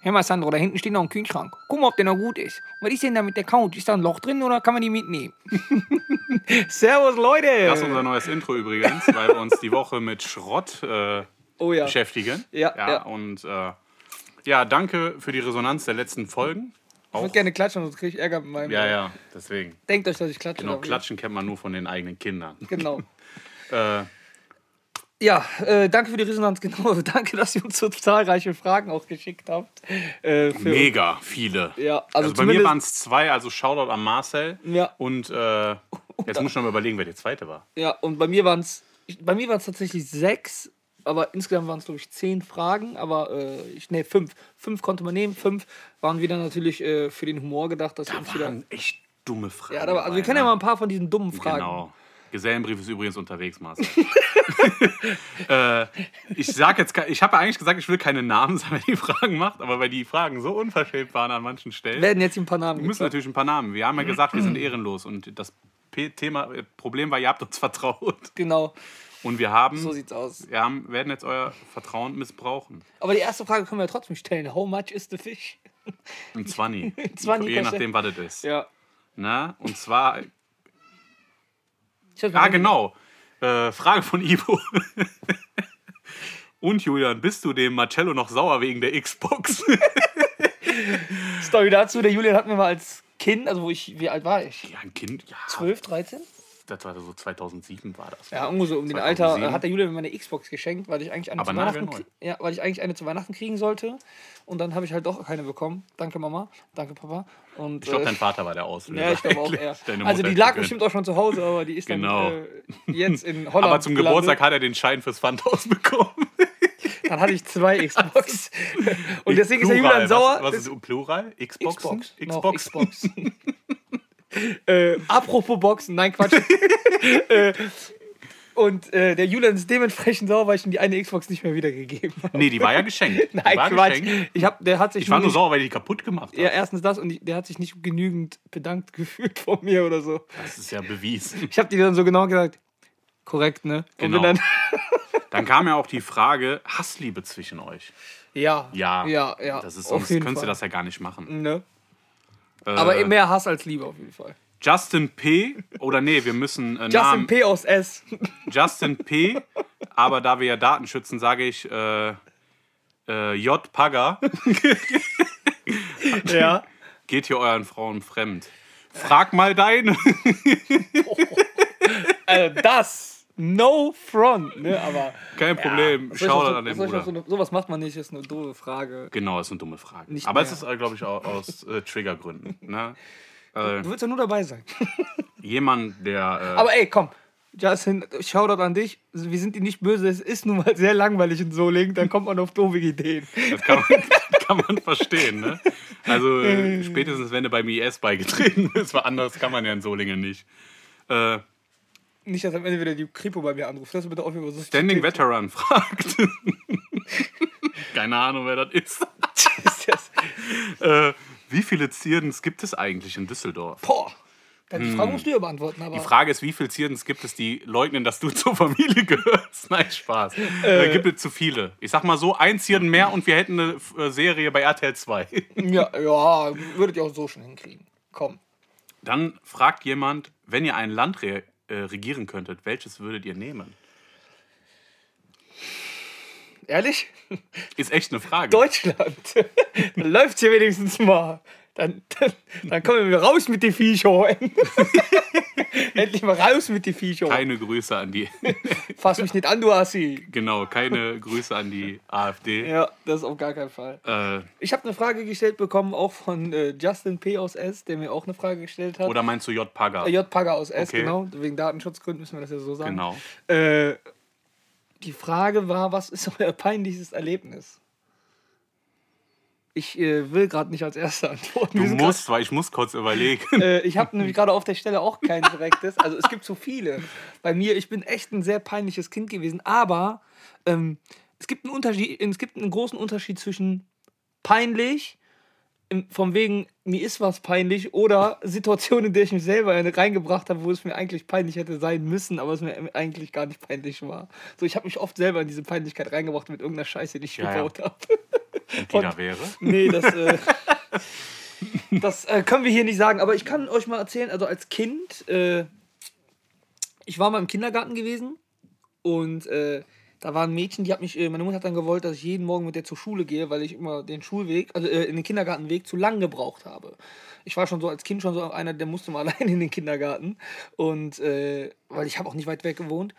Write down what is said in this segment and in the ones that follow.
Hör mal, Sandro, da hinten steht noch ein Kühlschrank. Guck mal, ob der noch gut ist. Was ist denn da mit der Couch? Ist da ein Loch drin oder kann man die mitnehmen? Servus, Leute. Das ist unser neues Intro übrigens, weil wir uns die Woche mit Schrott äh, oh ja. beschäftigen. Ja, ja. Und äh, ja, danke für die Resonanz der letzten Folgen. Ich würde gerne klatschen, sonst kriege ich Ärger mit meinem. Ja, ja, deswegen. Denkt euch, dass ich klatsche. Genau, darf, ja? klatschen kennt man nur von den eigenen Kindern. Genau. Äh, Ja, äh, danke für die Resonanz, genau. Danke, dass ihr uns so zahlreiche Fragen auch geschickt habt. Äh, mega viele. Ja, also, Also, bei mir waren es zwei, also Shoutout an Marcel. Ja. Und äh, jetzt muss ich noch mal überlegen, wer der zweite war. Ja, und bei mir waren es bei mir waren es tatsächlich sechs, aber insgesamt waren es, glaube ich, zehn Fragen, aber äh, ich, nee, fünf. Fünf konnte man nehmen, fünf waren wieder natürlich äh, für den Humor gedacht, dass wir uns Da wieder. waren echt dumme Fragen. Ja, aber, also wir können ja ne? mal ein paar von diesen dummen Fragen. Genau. Gesellenbrief ist übrigens unterwegs, Marcel. äh, ich sag jetzt, ich habe ja eigentlich gesagt, ich will keine Namen sagen, wenn die Fragen macht, aber weil die Fragen so unverschämt waren an manchen Stellen, Werden jetzt ein paar Namen wir müssen natürlich ein paar Namen. Wir haben ja gesagt, wir sind ehrenlos und das Thema, äh, Problem war, ihr habt uns vertraut Genau, und wir haben, so sieht's aus. wir haben, werden jetzt euer Vertrauen missbrauchen. Aber die erste Frage können wir ja trotzdem stellen. How much is the fish? Ein Zwanni. Zwanni Je kostet- nachdem, was es ist. Ja. Na? Und zwar Ah, genau. Äh, Frage von Ivo. Und Julian, bist du dem Marcello noch sauer wegen der Xbox? Story dazu, der Julian hat mir mal als Kind, also wo ich, wie alt war ich? ja, ein Kind, ja. 12, 13? Das war so 2007 war das. Ja, irgendwo so um den 2007. Alter hat der Julian mir meine Xbox geschenkt, weil ich eigentlich eine Aber zu Weihnachten, ja, weil ich eigentlich eine zu Weihnachten kriegen sollte. Und dann habe ich halt doch keine bekommen. Danke Mama, danke Papa. Und, Ich glaube, äh, dein Vater war der Auslöser. ja, ich glaube auch. Deine Also die lag bestimmt auch schon zu Hause, aber die ist Genau. dann äh, jetzt in Holland. Aber zum gelandet. Geburtstag hat er den Schein fürs Pfandhaus bekommen. Dann hatte ich zwei Xbox. Und deswegen ist der Plural. Julian sauer. Was, was ist Plural? Xboxen? Xbox. Xbox? Xbox. Äh, apropos Boxen, nein, Quatsch. äh, und äh, der Julian ist dementsprechend sauer, weil ich ihm die eine Xbox nicht mehr wiedergegeben habe. Nee, die war ja geschenkt. Nein, war Quatsch. geschenkt. Ich, hab, der hat sich Ich war nur sauer, weil die kaputt gemacht hat. Ja, erstens das und ich, der hat sich nicht genügend bedankt gefühlt von mir oder so. Das ist ja bewiesen. Ich habe dir dann so genau gesagt, korrekt, ne? Und Genau. dann, Dann kam ja auch die Frage, Hassliebe zwischen euch. ja, Ja, ja, ja. Das ist, sonst könntest du Fall. das ja gar nicht machen. Ne? Äh, Aber mehr Hass als Liebe auf jeden Fall. Justin P. Oder nee, wir müssen äh, Justin Namen. P. aus S. Justin P. Aber da wir ja Daten schützen, sage ich äh, äh, J. Pagger. ja. Geht hier euren Frauen fremd. Frag mal deine. Also das, no front, ne? Aber. Kein Problem. Ich Schau so- an den Bruder. so, sowas macht man nicht, ist eine doofe Frage. Genau, ist eine dumme Frage. Nicht Aber mehr. es ist, glaube ich, auch aus äh, Triggergründen. Ne? Äh, Du willst ja nur dabei sein. jemand, der. Äh, Aber ey, komm. Justin, Shoutout an dich. Wir sind dir nicht böse. Es ist nun mal sehr langweilig in Solingen. Dann kommt man auf doofe Ideen. Das kann man, kann man verstehen, ne? Also äh, spätestens, wenn du beim IS beigetreten bist, weil anders kann man ja in Solingen nicht. Äh, Nicht, dass am Ende wieder die Kripo bei mir anruft. Das bitte aufhören, so Standing Veteran fragt. Keine Ahnung, wer das ist. Das- Äh, wie viele Zierdens gibt es eigentlich in Düsseldorf? Boah. Die Frage musst du ja beantworten, aber. Die Frage ist, wie viele Zierdens gibt es, die leugnen, dass du zur Familie gehörst? Nein, Spaß. Äh, gibt es zu viele. Ich sag mal so, ein Zierden mehr und wir hätten eine äh, Serie bei RTL 2. Ja, ja, würdet ihr auch so schon hinkriegen. Komm. Dann fragt jemand, wenn ihr ein Land re äh, regieren könntet, welches würdet ihr nehmen? Ehrlich? Ist echt eine Frage. Deutschland. dann läuft's hier wenigstens mal. Dann, dann, dann kommen wir raus mit den Viecher. Endlich mal raus mit den Viecher. Keine Grüße an die, Fass mich nicht an, du Assi. genau, keine Grüße an die AfD. Ja, das auf gar keinen Fall. Äh, Ich habe eine Frage gestellt bekommen, auch von äh, Justin P. aus S., der mir auch eine Frage gestellt hat. oder meinst du J. Paga? Äh, J. Pagger aus S, Okay. genau. Wegen Datenschutzgründen müssen wir das ja so sagen. Genau. Äh, die Frage war, was ist euer peinlichstes Erlebnis? Ich äh, will gerade nicht als Erster antworten. Du musst, weil ich muss kurz überlegen. grad- äh, ich habe nämlich gerade auf der Stelle auch kein direktes. Also es gibt so viele. Bei mir, ich bin echt ein sehr peinliches Kind gewesen. Aber ähm, es, gibt einen Unterschied, es gibt einen großen Unterschied zwischen peinlich, im, von wegen, mir ist was peinlich, oder Situationen, in der ich mich selber reingebracht habe, wo es mir eigentlich peinlich hätte sein müssen, aber es mir eigentlich gar nicht peinlich war. So, ich habe mich oft selber in diese Peinlichkeit reingebracht mit irgendeiner Scheiße, die ich Ja, ja. gebaut habe. Da wäre. Nee, das, äh, das äh, können wir hier nicht sagen. Aber ich kann euch mal erzählen, also als Kind, äh, ich war mal im Kindergarten gewesen und äh, da war ein Mädchen, die hat mich, äh, meine Mutter hat dann gewollt, dass ich jeden Morgen mit der zur Schule gehe, weil ich immer den Schulweg, also äh, in den Kindergartenweg zu lang gebraucht habe. Ich war schon so als Kind schon so einer, der musste mal allein in den Kindergarten und äh, weil ich habe auch nicht weit weg gewohnt.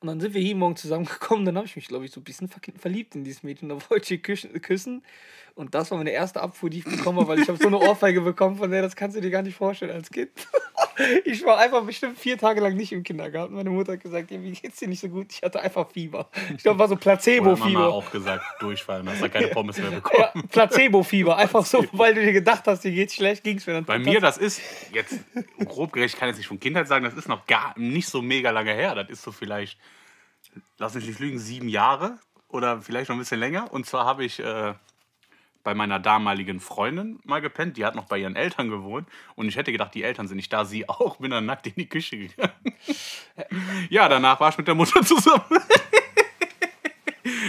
Und dann sind wir hier morgen zusammengekommen, dann habe ich mich, glaube ich, so ein bisschen verliebt in dieses Mädchen. Da wollte ich küssen. Und das war meine erste Abfuhr, die ich bekommen habe, weil ich habe so eine Ohrfeige bekommen von der, das kannst du dir gar nicht vorstellen als Kind. Ich war einfach bestimmt vier Tage lang nicht im Kindergarten. Meine Mutter hat gesagt, ja, wie geht's dir nicht so gut? Ich hatte einfach Fieber. Ich glaube, war so Placebo-Fieber. Mama auch gesagt, durchfallen, hast da keine Pommes mehr bekommen. Ja, Placebo-Fieber, einfach so, weil du dir gedacht hast, dir geht's schlecht, ging's mir dann. Bei mir, das ist jetzt grob gerecht, ich kann jetzt nicht von Kindheit sagen, das ist noch gar nicht so mega lange her. Das ist so vielleicht, lass mich nicht lügen, sieben Jahre oder vielleicht noch ein bisschen länger. Und zwar habe ich äh, bei meiner damaligen Freundin mal gepennt. Die hat noch bei ihren Eltern gewohnt. Und ich hätte gedacht, die Eltern sind nicht da. Sie auch. Bin dann nackt in die Küche gegangen. ja, danach war ich mit der Mutter zusammen.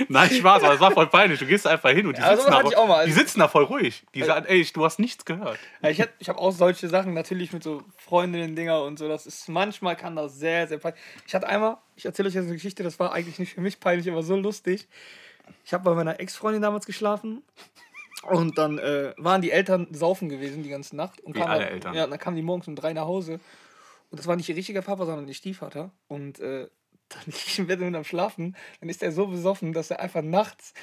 Nein, Spaß, aber es war voll peinlich. Du gehst einfach hin und die, Ja, sitzen, da. Also- die sitzen da voll ruhig. Die sagen, ey, du hast nichts gehört. Ja, ich hab- habe auch solche Sachen natürlich mit so Freundinnen-Dinger und so. Das ist manchmal kann das sehr, sehr peinlich. Ich hatte einmal, ich erzähle euch jetzt eine Geschichte, das war eigentlich nicht für mich peinlich, aber so lustig. Ich habe bei meiner Ex-Freundin damals geschlafen und dann äh, waren die Eltern saufen gewesen die ganze Nacht. Und Wie alle dann- Eltern. Ja, dann kamen die morgens um drei nach Hause. Und das war nicht ihr richtiger Papa, sondern ihr Stiefvater. Und äh, dann lieg ich im Bett mit am Schlafen. Dann ist er so besoffen, dass er einfach nachts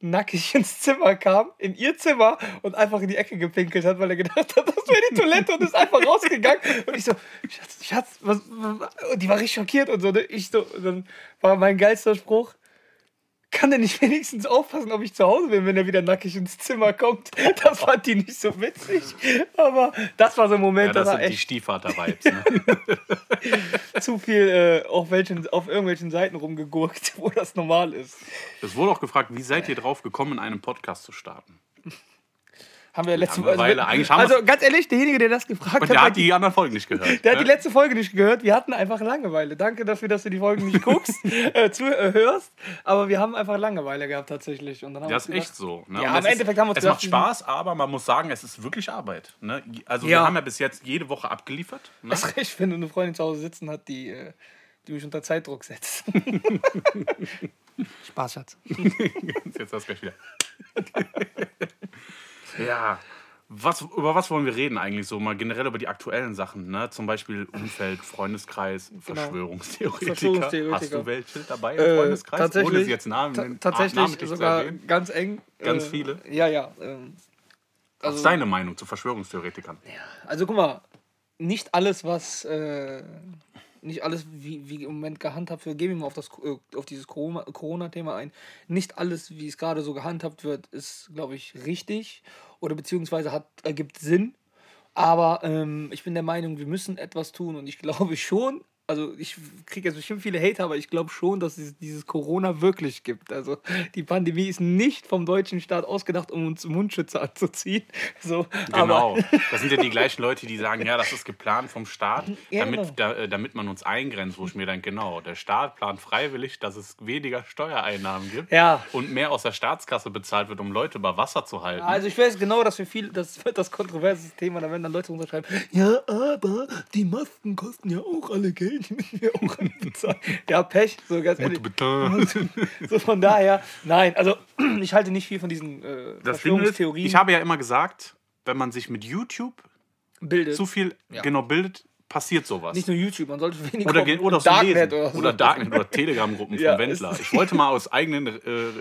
nackig ins Zimmer kam, in ihr Zimmer und einfach in die Ecke gepinkelt hat, weil er gedacht hat, das wäre die Toilette und ist einfach rausgegangen. Und ich so, Schatz, Schatz, was, was? Und die war richtig schockiert und so. Ne? Ich so, und dann war mein geilster Spruch, kann der nicht wenigstens aufpassen, ob ich zu Hause bin, wenn er wieder nackig ins Zimmer kommt? Das fand die nicht so witzig. Aber das war so ein Moment, Ja, das war sind die echt Stiefvater-Vibes. Ne? zu viel äh, auf, welchen, auf irgendwelchen Seiten rumgegurkt, wo das normal ist. Es wurde auch gefragt, wie seid ihr drauf gekommen, einen Podcast zu starten? Haben wir letzte Langeweile. Eigentlich haben Also ganz ehrlich, derjenige, der das gefragt Und hat, der hat die anderen Folgen nicht gehört. der hat die ne? letzte Folge nicht gehört. Wir hatten einfach Langeweile. Danke dafür, dass du die Folgen nicht guckst, äh, zu, äh, hörst. Aber wir haben einfach Langeweile gehabt tatsächlich. Und dann haben wir Das ist echt so. Ne? Ja, Und im es Endeffekt haben wir uns Es gedacht, macht Spaß, aber man muss sagen, es ist wirklich Arbeit. Ne? Also wir Ja. haben ja bis jetzt jede Woche abgeliefert. Ne? Das ist recht, wenn du eine Freundin zu Hause sitzen hat, die, äh, die mich unter Zeitdruck setzt. Spaß, Schatz. Jetzt hast du gleich wieder. ja. Was, über was wollen wir reden eigentlich so? Mal generell über die aktuellen Sachen, ne? Zum Beispiel Umfeld, Freundeskreis, Verschwörungstheoretiker. Genau. Verschwörungstheoretiker. Hast du welche dabei im Äh, Freundeskreis? tatsächlich- Ohne sie jetzt Namen, tatsächlich sogar ganz eng. Ganz äh, viele? Ja, ja. Ähm, Was ist deine Meinung zu Verschwörungstheoretikern? Also guck mal, nicht alles, was äh, nicht alles, wie, wie im Moment gehandhabt wird, gehen wir mal auf, das, äh, auf dieses Corona- Corona-Thema ein. Nicht alles, wie es gerade so gehandhabt wird, ist, glaube ich, richtig oder beziehungsweise hat, ergibt Sinn. Aber ähm, ich bin der Meinung, wir müssen etwas tun und ich glaube schon, also ich kriege jetzt bestimmt viele Hater, aber ich glaube schon, dass es dieses Corona wirklich gibt. Also die Pandemie ist nicht vom deutschen Staat ausgedacht, um uns Mundschütze anzuziehen. So, Genau. Aber, Das sind ja die gleichen Leute, die sagen, ja, das ist geplant vom Staat, Ja, damit, genau. da, äh, damit man uns eingrenzt, wo ich mir denke, genau, der Staat plant freiwillig, dass es weniger Steuereinnahmen gibt Ja. und mehr aus der Staatskasse bezahlt wird, um Leute über Wasser zu halten. Also ich weiß genau, dass wir viel, das wird das kontroverse Thema, da werden dann Leute unterschreiben, ja, aber die Masken kosten ja auch alle Geld, Ja, Pech, so ganz ehrlich. So von daher, nein, also ich halte nicht viel von diesen äh, Das Ding ist, Verschwörungstheorien. ich habe ja immer gesagt, wenn man sich mit YouTube Bildet. zu viel Ja. genau bildet, passiert sowas. Nicht nur YouTube, man sollte weniger Oder, auf ge- oder Darknet lesen. oder so. Oder Darknet oder Telegram-Gruppen Ja, von Wendler. Ich wollte mal aus eigenen äh,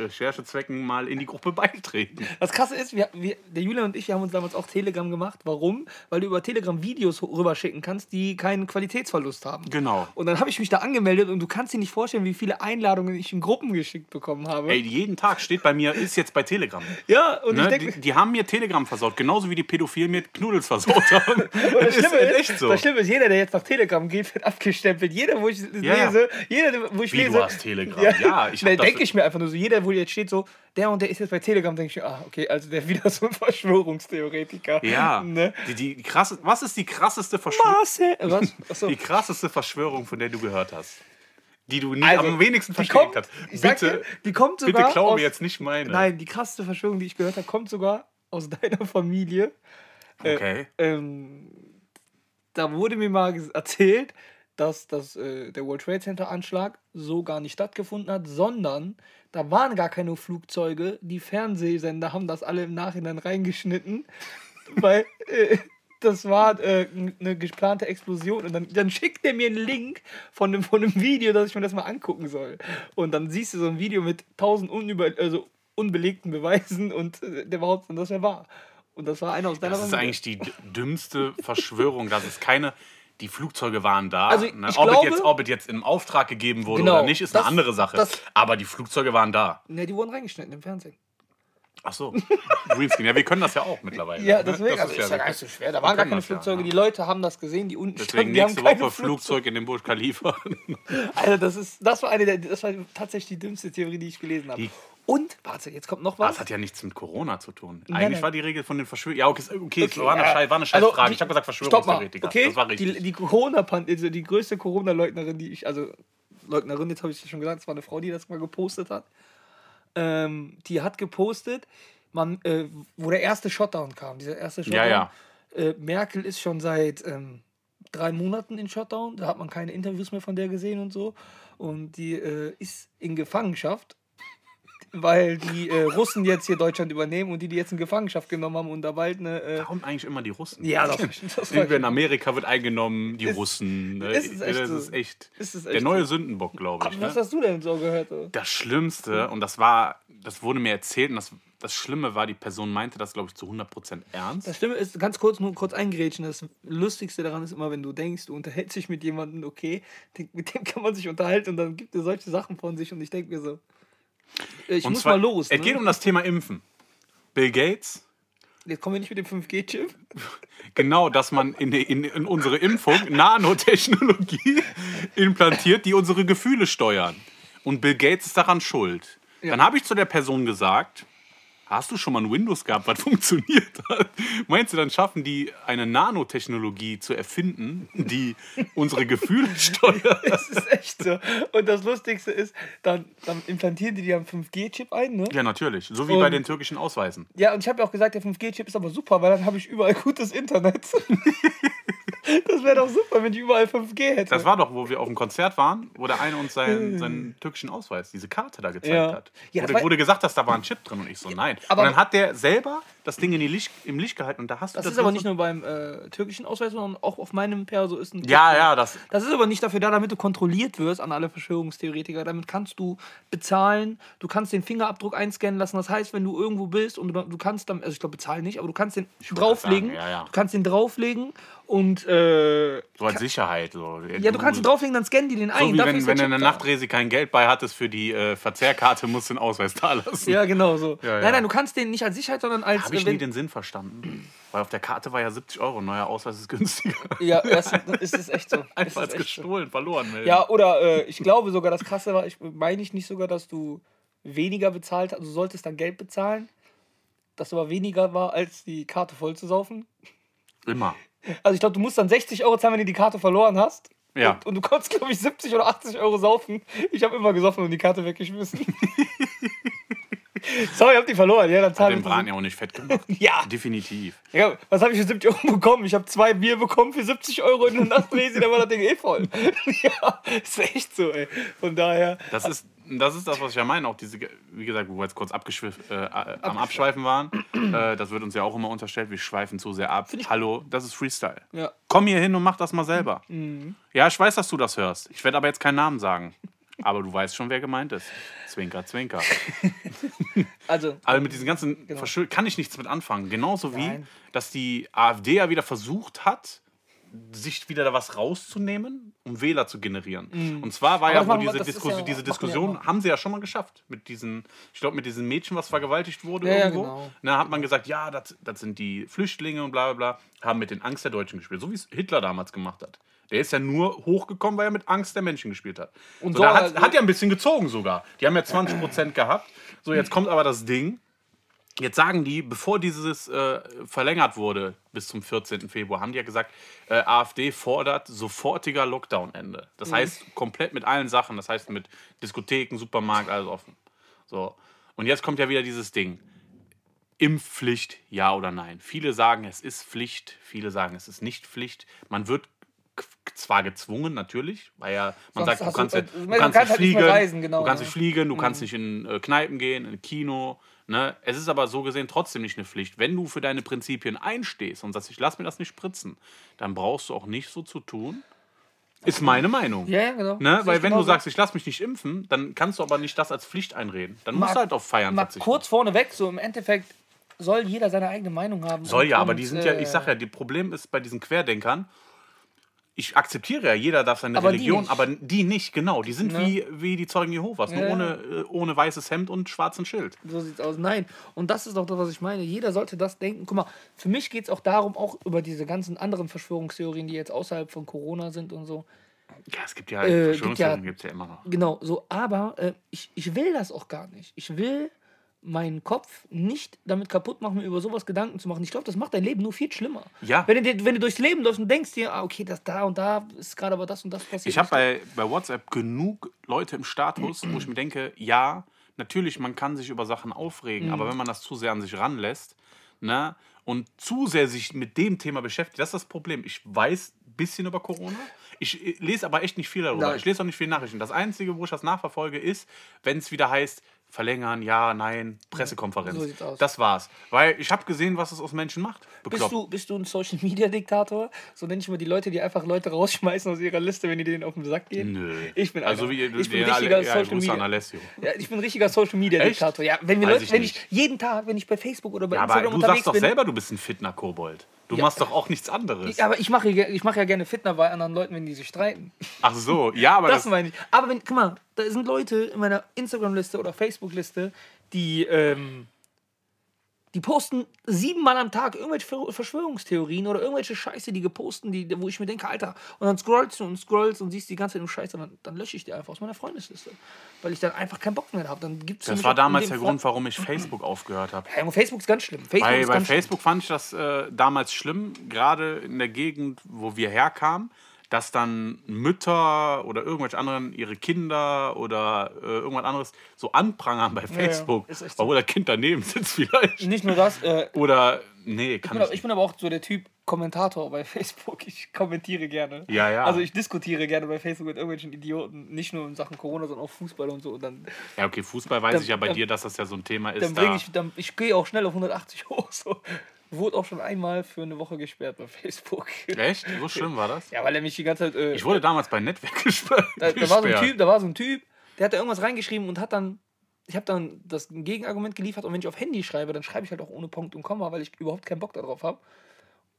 Recherchezwecken mal in die Gruppe beitreten. Das Krasse ist, wir, wir, der Julian und ich, wir haben uns damals auch Telegram gemacht. Warum? Weil du über Telegram Videos rüberschicken kannst, die keinen Qualitätsverlust haben. Genau. Und dann habe ich mich da angemeldet und du kannst dir nicht vorstellen, wie viele Einladungen ich in Gruppen geschickt bekommen habe. Ey, jeden Tag steht bei mir, ist jetzt bei Telegram. ja, und ich Ne? denke, Die, die haben mir Telegram versaut, genauso wie die Pädophilen mir Knuddels versaut haben. das das ist ist, echt so. das Schlimme ist, jeder, der jetzt nach Telegram geht, wird abgestempelt. Jeder, wo ich Ja, ja. lese, jeder, wo ich Wie, du lese. hast Telegram? Ja, ich hab ne, denke ich mir einfach nur so. Jeder, wo jetzt steht so, der und der ist jetzt bei Telegram, denke ich mir, ah, okay, also der wieder so ein Verschwörungstheoretiker. Ja. Ne? Die, die krasse, was ist die krasseste Verschwörung? Achso. Die krasseste Verschwörung, von der du gehört hast? die du nie, Also, am wenigsten die versteckt kommt, hast. ich Bitte, dir, die kommt sogar bitte klau aus, mir jetzt nicht meine. Nein, die krasseste Verschwörung, die ich gehört habe, kommt sogar aus deiner Familie. Äh, Okay. Ähm, da wurde mir mal erzählt, dass das, äh, der World Trade Center Anschlag so gar nicht stattgefunden hat, sondern da waren gar keine Flugzeuge. Die Fernsehsender haben das alle im Nachhinein reingeschnitten, weil äh, das war äh, eine geplante Explosion. Und dann, dann schickt er mir einen Link von einem, von Video, dass ich mir das mal angucken soll. Und dann siehst du so ein Video mit tausend unüber, also unbelegten Beweisen und äh, der behauptet dann, das wäre wahr. Und das war einer aus deiner Das ist Familie. eigentlich die dümmste Verschwörung. Das ist keine. Die Flugzeuge waren da. Also, ne? ich ob, glaube- es jetzt, ob es jetzt im Auftrag gegeben wurde Genau, oder nicht, ist das- eine andere Sache. das- Aber die Flugzeuge waren da. Ne, die wurden reingeschnitten im Fernsehen. Ach so. Greenscreen. Ja, wir können das ja auch mittlerweile. Ja, ne? deswegen. Das also ist ja gar nicht so schwer. Da waren gar keine das ja, Flugzeuge. ja. Die Leute haben das gesehen, die unten Deswegen die haben nächste Woche Flugzeuge. Flugzeug in den Burj Khalifa. Alter, das ist, das war eine der, das war tatsächlich die dümmste Theorie, die ich gelesen habe. Die- Und, warte, jetzt kommt noch Das was. hat ja nichts mit Corona zu tun. Nein, Eigentlich nein. war die Regel von den Verschwörungen. Ja, okay, okay, Okay, war, eine ja. Schei- war eine Also, Scheißfrage. die- ich habe gesagt Verschwörungstheoretiker. okay? Das war richtig. Die, die corona also die größte Corona-Leugnerin, die ich, also Leugnerin, jetzt habe ich es schon gesagt, es war eine Frau, die das mal gepostet hat. Ähm, die hat gepostet, man, äh, wo der erste Shutdown kam, dieser erste Shutdown. Ja, ja. Äh, Merkel ist schon seit ähm, drei Monaten in Shutdown, da hat man keine Interviews mehr von der gesehen und so. Und die äh, ist in Gefangenschaft, weil die äh, Russen jetzt hier Deutschland übernehmen und die, die jetzt in Gefangenschaft genommen haben und da bald eine. Äh, Warum eigentlich immer die Russen? ja, doch. Das Irgendwer in Amerika wird eingenommen, die Ist- Russen. Ne? ist es echt das ist echt, Ist es der echt neue so? Sündenbock, glaube ich. Aber was Ne? hast du denn so gehört? So? Das Schlimmste, und das war, das wurde mir erzählt, und das, das Schlimme war, die Person meinte das, glaube ich, zu 100% ernst. Das Schlimme ist, ganz kurz, nur kurz eingrätschen, das Lustigste daran ist immer, wenn du denkst, du unterhältst dich mit jemandem, okay, mit dem kann man sich unterhalten und dann gibt er solche Sachen von sich und ich denke mir so, ich und muss zwar, mal los. Es ne? geht um das Thema Impfen. Bill Gates, Jetzt kommen wir nicht mit dem 5G-Chip. genau, dass man in, in, in unsere Impfung Nanotechnologie implantiert, die unsere Gefühle steuern. Und Bill Gates ist daran schuld. Ja. Dann habe ich zu der Person gesagt, hast du schon mal ein Windows gehabt, was funktioniert hat? Meinst du, dann schaffen die eine Nanotechnologie zu erfinden, die unsere Gefühle steuert? Das ist echt so. Und das Lustigste ist, dann, dann implantieren die dir einen 5G-Chip ein, ne? Ja, natürlich. So wie Und- bei den türkischen Ausweisen. Ja, und ich habe ja auch gesagt, der 5G-Chip ist aber super, weil dann habe ich überall gutes Internet. das wäre doch super, wenn ich überall 5G hätte. Das war doch, wo wir auf dem Konzert waren, wo der eine uns seinen, seinen türkischen Ausweis, diese Karte da gezeigt Ja. hat. Ja, wurde, wurde gesagt, dass da war ein Chip drin und ich so, nein. Aber- und dann hat der selber das Ding in die Licht, im Licht gehalten und da hast du das ist aber nicht nur beim äh, türkischen Ausweis, sondern auch auf meinem Perso ist ein Ja, drin. ja, das. Das ist aber nicht dafür da, damit du kontrolliert wirst an alle Verschwörungstheoretiker. Damit kannst du bezahlen, du kannst den Fingerabdruck einscannen lassen. Das heißt, wenn du irgendwo bist und du, du kannst dann, also ich glaube, bezahlen nicht, aber du kannst den wollte drauflegen. sagen, ja, ja. Du kannst den drauflegen und äh, So als Sicherheit. So. ja, du kannst ihn drauflegen, dann scannen die den ein. So wie Dafür wenn, ist wenn du in der. Nachtrese kein Geld bei hattest für die äh, Verzehrkarte, musst du den Ausweis da lassen. Ja, genau so. Ja, ja. Nein, nein, du kannst den nicht als Sicherheit, sondern als. Habe ich äh, wenn- nie den Sinn verstanden. Weil auf der Karte war ja 70 Euro, neuer Ausweis ist günstiger. ja, das, ist es echt so. Einfach als ist echt so. gestohlen, verloren melden. Ja, oder äh, ich glaube sogar, das Krasse war, ich meine ich nicht sogar, dass du weniger bezahlt hast, also du solltest dann Geld bezahlen, das aber weniger war, als die Karte voll zu saufen. Immer. Also ich glaube, du musst dann 60 Euro zahlen, wenn du die Karte verloren hast. Ja. Und, und du konntest, glaube ich, 70 oder 80 Euro saufen. Ich habe immer gesoffen und die Karte weggeschmissen. Sorry, ich habe die verloren. Ja, dann Hat zahle den. Braten ja auch nicht fett gemacht. Ja. Definitiv. ja. Was habe ich für 70 Euro bekommen? Ich habe zwei Bier bekommen für 70 Euro in der Nachtlese, da war das Ding eh voll. ja, ist echt so, ey. Von daher. Das ist, das ist das, was ich ja meine. Auch diese, wie gesagt, wo wir jetzt kurz abgeschwiff, äh, am Abschweifen waren. Äh, das wird uns ja auch immer unterstellt. Wir schweifen zu sehr ab. Hallo, das ist Freestyle. Ja. Komm hier hin und mach das mal selber. Mhm. Ja, ich weiß, dass du das hörst. Ich werde aber jetzt keinen Namen sagen. Aber du weißt schon, wer gemeint ist. Zwinker, zwinker. Also, Also mit diesen ganzen Verschwör kann ich nichts mit anfangen. Genauso wie, Nein. dass die AfD ja wieder versucht hat, sich wieder da was rauszunehmen, um Wähler zu generieren. Und zwar war Mhm. Ja, das wo machen wir- diese, Diskus ja- diese Diskussion haben sie ja schon mal geschafft. Mit diesen, ich glaube, mit diesem Mädchen, was vergewaltigt wurde ja, irgendwo. genau. Da hat man gesagt, ja, das, das sind die Flüchtlinge und bla bla bla, haben mit den Angst der Deutschen gespielt. So wie es Hitler damals gemacht hat. Der ist ja nur hochgekommen, weil er mit Angst der Menschen gespielt hat. Und so, so- da hat, also- hat ja ein bisschen gezogen sogar. Die haben ja 20% gehabt. So, jetzt kommt aber das Ding. Jetzt sagen die, bevor dieses äh, verlängert wurde bis zum 14. Februar, haben die ja gesagt, äh, AfD fordert sofortiger Lockdown-Ende. Das heißt komplett mit allen Sachen, das heißt mit Diskotheken, Supermarkt, alles offen. So. Und jetzt kommt ja wieder dieses Ding. Impfpflicht, ja oder nein? Viele sagen, es ist Pflicht, viele sagen, es ist nicht Pflicht. Man wird zwar gezwungen, natürlich, weil ja, man Sonst sagt, du kannst, du- du nicht fliegen, reisen, genau, du kannst ja. nicht fliegen, du kannst nicht in äh, Kneipen gehen, in Kino. Ne? Es ist aber so gesehen trotzdem nicht eine Pflicht. Wenn du für deine Prinzipien einstehst und sagst, ich lass mir das nicht spritzen, dann brauchst du auch nicht so zu tun. Ist meine Meinung. Ja, ja, genau. Ne? Weil wenn du genauso. sagst, ich lass mich nicht impfen, dann kannst du aber nicht das als Pflicht einreden. Dann musst Mal- du halt auf Feiern Mal verzichten. kurz vorneweg, so im Endeffekt soll jeder seine eigene Meinung haben. Soll und- ja, aber die sind ja, äh, ich sag ja, die Problem ist bei diesen Querdenkern, ich akzeptiere ja, jeder darf seine Aber die Religion, nicht. aber die nicht, genau. Die sind Ne? wie, wie die Zeugen Jehovas, nur Ja, ja. ohne, äh, ohne weißes Hemd und schwarzen Schild. So sieht's aus. Nein. Und das ist doch das, was ich meine. Jeder sollte das denken. Guck mal, für mich geht es auch darum, auch über diese ganzen anderen Verschwörungstheorien, die jetzt außerhalb von Corona sind und so. Ja, es gibt ja, Äh, Verschwörungstheorien ja- gibt es ja immer noch. Genau, so. Aber äh, ich, ich will das auch gar nicht. Ich will meinen Kopf nicht damit kaputt machen, mir über sowas Gedanken zu machen. Ich glaube, das macht dein Leben nur viel schlimmer. Ja. Wenn du, wenn du durchs Leben läufst und denkst dir, ah, okay, das da und da ist gerade aber das und das passiert. Ich habe bei, bei WhatsApp genug Leute im Status, wo ich mir denke, ja, natürlich, man kann sich über Sachen aufregen, Mhm. aber wenn man das zu sehr an sich ranlässt ne, und zu sehr sich mit dem Thema beschäftigt, das ist das Problem. Ich weiß ein bisschen über Corona, ich lese aber echt nicht viel darüber. Nein. Ich lese auch nicht viel Nachrichten. Das Einzige, wo ich das nachverfolge, ist, wenn es wieder heißt, verlängern, ja, nein, Pressekonferenz. so sieht's aus. Das war's. Weil ich habe gesehen, was es aus Menschen macht. Bist du, bist du ein Social Media Diktator? So nenne ich mal die Leute, die einfach Leute rausschmeißen aus ihrer Liste, wenn die denen auf den Sack gehen. Nö. Ich bin also wie ich bin ja, richtiger ja, Social an Media. Ja, ich bin ein richtiger Social Media Echt? Diktator. Ja, wenn wir Weiß Leute, ich wenn ich jeden Tag, wenn ich bei Facebook oder bei Ja, aber Instagram du unterwegs sagst doch bin, selber, du bist ein Fitner-Kobold. Du machst doch auch nichts anderes. Ja, aber ich mache, ja- ich mache ja gerne Fitner bei anderen Leuten, wenn die sich streiten. Ach so, ja, aber Das, das, meine ich. Aber wenn, guck mal, da sind Leute in meiner Instagram-Liste oder Facebook-Liste, die, ähm, die posten siebenmal am Tag irgendwelche Ver- Verschwörungstheorien oder irgendwelche Scheiße, die geposten, die, wo ich mir denke, Alter, und dann scrollst du und scrollst und siehst die ganze Zeit nur Scheiße, dann, dann lösche ich die einfach aus meiner Freundesliste. Weil ich dann einfach keinen Bock mehr habe. Dann gibt's das war damals der Fall- Grund, warum ich Facebook aufgehört habe. Ja, Facebook ist ganz schlimm. Facebook Bei, bei Facebook fand ich das äh, damals schlimm, gerade in der Gegend, wo wir herkamen, dass dann Mütter oder irgendwelche anderen ihre Kinder oder äh, irgendwas anderes so anprangern bei Facebook, echt so. obwohl das Kind daneben sitzt vielleicht. Nicht nur das, äh, Oder, nee, kann Ich bin, aber, ich ich bin aber auch so der Typ Kommentator bei Facebook. Ich kommentiere gerne. Ja, ja. Also ich diskutiere gerne bei Facebook mit irgendwelchen Idioten. Nicht nur in Sachen Corona, sondern auch Fußball und so. Und dann, Ja, okay, Fußball weiß Dann- ich ja bei dann- dir, dass das ja so ein Thema ist. dann da- bringe ich, dann, ich gehe auch schnell auf 180 hoch. So. Wurde auch schon einmal für eine Woche gesperrt bei Facebook. Echt? So schlimm war das? Ja, weil er mich die ganze Zeit. Äh, Ich wurde damals bei Netzwerk gesperrt. da, da, war so ein typ, da war so ein Typ, der hat da irgendwas reingeschrieben und hat dann. Ich habe dann das Gegenargument geliefert und wenn ich auf Handy schreibe, dann schreibe ich halt auch ohne Punkt und Komma, weil ich überhaupt keinen Bock darauf habe.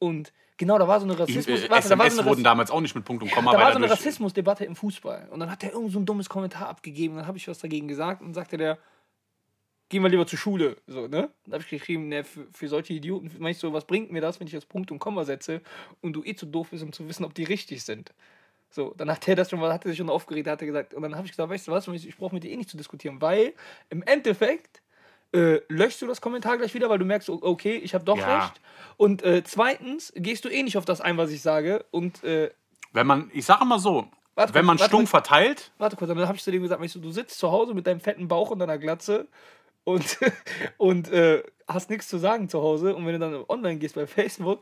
Und genau, da war so eine Rassismus. Äh, warte, da war so eine wurden damals auch nicht mit Punkt und Komma, da war so eine Rassismusdebatte im Fußball. Und dann hat er irgend so ein dummes Kommentar abgegeben. Dann habe ich was dagegen gesagt und sagte der, gehen wir lieber zur Schule. So, ne? Dann habe ich geschrieben, ne, für, für solche Idioten, meinst du, was bringt mir das, wenn ich jetzt Punkt und Komma setze und du eh zu doof bist, um zu wissen, ob die richtig sind. So, dann hat er das schon mal, hat er sich schon aufgeregt, hat er gesagt, und dann habe ich gesagt, weißt du was, ich brauche mit dir eh nicht zu diskutieren, weil im Endeffekt äh, löschst du das Kommentar gleich wieder, weil du merkst, okay, ich habe doch Ja. recht. Und äh, zweitens gehst du eh nicht auf das ein, was ich sage. Und äh, Wenn man, ich sage mal so, Warte wenn man warte stumpf kurz. verteilt, Warte kurz, dann habe ich zu dem gesagt, weißt du, du sitzt zu Hause mit deinem fetten Bauch und deiner Glatze und, und äh, hast nichts zu sagen zu Hause. Und wenn du dann online gehst bei Facebook,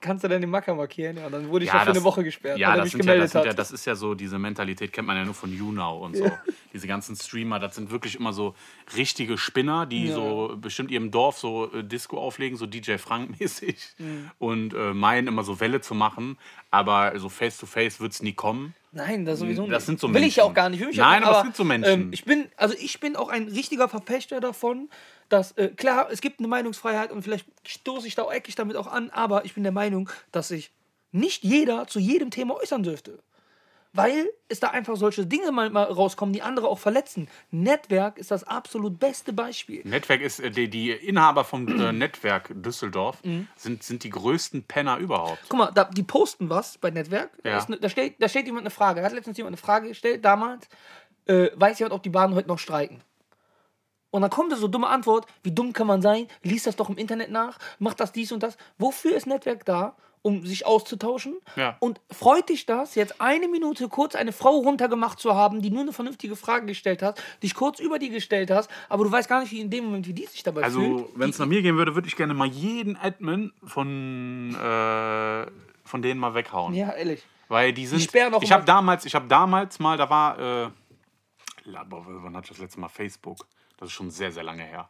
kannst du dann den Macker markieren. Ja, und dann wurde ich ja, für das- eine Woche gesperrt, Ja, weil er das, mich sind ja, gemeldet das, ja, hat. das ist ja so, diese Mentalität kennt man ja nur von YouNow und so. Diese ganzen Streamer, das sind wirklich immer so richtige Spinner, die Ja. so bestimmt ihrem Dorf so äh, Disco auflegen, so DJ Frank-mäßig Mhm. und äh, meinen immer so Welle zu machen, aber so face-to-face wird es nie kommen. Nein, das sowieso nicht. Das sind so Will ich ja auch Menschen. gar nicht. Nein, auch, aber es sind so Menschen. Ähm, ich bin, also ich bin auch ein richtiger Verfechter davon, dass, äh, klar, es gibt eine Meinungsfreiheit und vielleicht stoße ich da auch eckig damit auch an, aber ich bin der Meinung, dass sich nicht jeder zu jedem Thema äußern dürfte. Weil es da einfach solche Dinge mal, rauskommen, die andere auch verletzen. Netzwerk ist das absolut beste Beispiel. Netzwerk ist, äh, die, die Inhaber vom äh, Netzwerk Düsseldorf Mhm. sind, sind die größten Penner überhaupt. Guck mal, da, die posten was bei Netzwerk. Da, Ja. ist ne, da, steht, da steht jemand eine Frage. Da hat letztens jemand eine Frage gestellt, damals. Äh, weiß jemand, ob die Bahnen heute noch streiken? Und dann kommt so dumme Antwort, wie dumm kann man sein? Lies das doch im Internet nach, mach das dies und das. Wofür ist Netzwerk da? Um sich auszutauschen. Ja. Und freut dich das, jetzt eine Minute kurz eine Frau runtergemacht zu haben, die nur eine vernünftige Frage gestellt hat, dich kurz über die gestellt hast, aber du weißt gar nicht, wie in dem Moment, wie die sich dabei fühlt. Also, wenn es nach mir gehen würde, würde ich gerne mal jeden Admin von, äh, von denen mal weghauen. Ja, ehrlich. Weil die sind. auch ich habe damals, ich habe damals mal, da war, äh, wann hatte ich das letzte Mal Facebook? Das ist schon sehr, sehr lange her.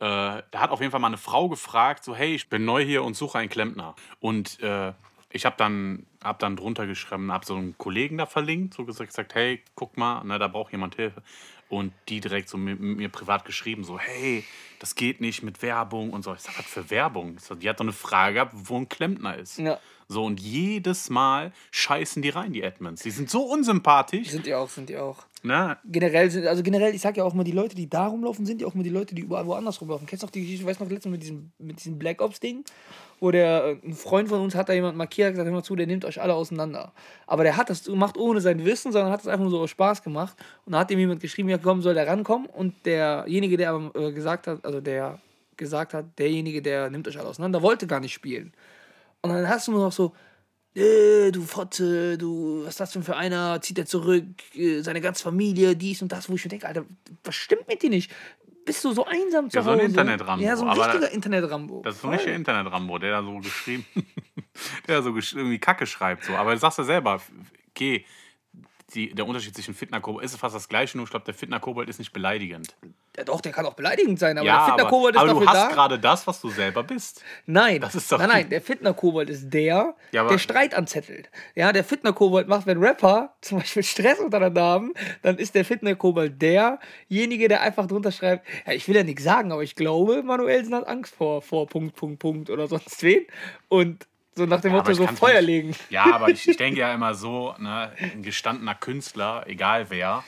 Äh, da hat auf jeden Fall mal eine Frau gefragt, so, hey, ich bin neu hier und suche einen Klempner. Und äh, ich habe dann, hab dann drunter geschrieben, habe so einen Kollegen da verlinkt, so gesagt, hey, guck mal, ne, da braucht jemand Hilfe. Und die direkt so mit, mir privat geschrieben, so, hey, das geht nicht mit Werbung und so. Ich sag, was für Werbung? Sag, die hat doch eine Frage gehabt, wo ein Klempner ist. Ja. So, und jedes Mal scheißen die rein, die Admins. Die sind so unsympathisch. Sind die auch, sind die auch. Ne? Generell sind, also generell, ich sag ja auch mal, die Leute, die da rumlaufen, sind ja auch mal die Leute, die überall woanders rumlaufen. Kennst du noch die Geschichte, weißt du noch letztens mit diesem, mit diesem Black Ops-Ding? Wo der, äh, ein Freund von uns hat da jemand markiert, hat gesagt, hör mal zu, der nimmt euch alle auseinander. Aber der hat das gemacht ohne sein Wissen, sondern hat das einfach nur so aus Spaß gemacht. Und da hat ihm jemand geschrieben, ja komm, soll der rankommen? Und derjenige, der aber äh, gesagt hat, also der gesagt hat, derjenige, der nimmt euch alle auseinander, wollte gar nicht spielen. Und dann hast du nur noch so, äh, du Fotze, du, was ist das denn für einer, zieht er zurück, äh, seine ganze Familie, dies und das, wo ich mir denke, Alter, was stimmt mit dir nicht? Bist du so einsam zu Ja, so ein Hause? Internet-Rambo, Ja, so ein richtiger Internet-Rambo. Das ist so ein richtiger Internet-Rambo, der da so geschrieben, der da so irgendwie Kacke schreibt. So. Aber du sagst ja selber, okay, die, der Unterschied zwischen Fitner-Kobold ist fast das gleiche, nur ich glaube, der Fitner-Kobold ist nicht beleidigend. Ja, doch, der kann auch beleidigend sein, aber ja, der Fitner-Kobold ist aber du dafür hast da. gerade das, was du selber bist. Nein, Das ist doch- nein, nein, der Fitner-Kobold ist der, Ja, der Streit anzettelt. Ja, der Fitner-Kobold macht, wenn Rapper zum Beispiel Stress untereinander haben, dann ist der Fitner-Kobold derjenige, der einfach drunter schreibt, ja, ich will ja nichts sagen, aber ich glaube, Manuelsen hat Angst vor, vor Punkt, Punkt, Punkt oder sonst wen. Und so nach dem Ja, Motto, aber ich so Feuer legen. Ja, aber ich, ich denke ja immer so, ne, ein gestandener Künstler, egal wer,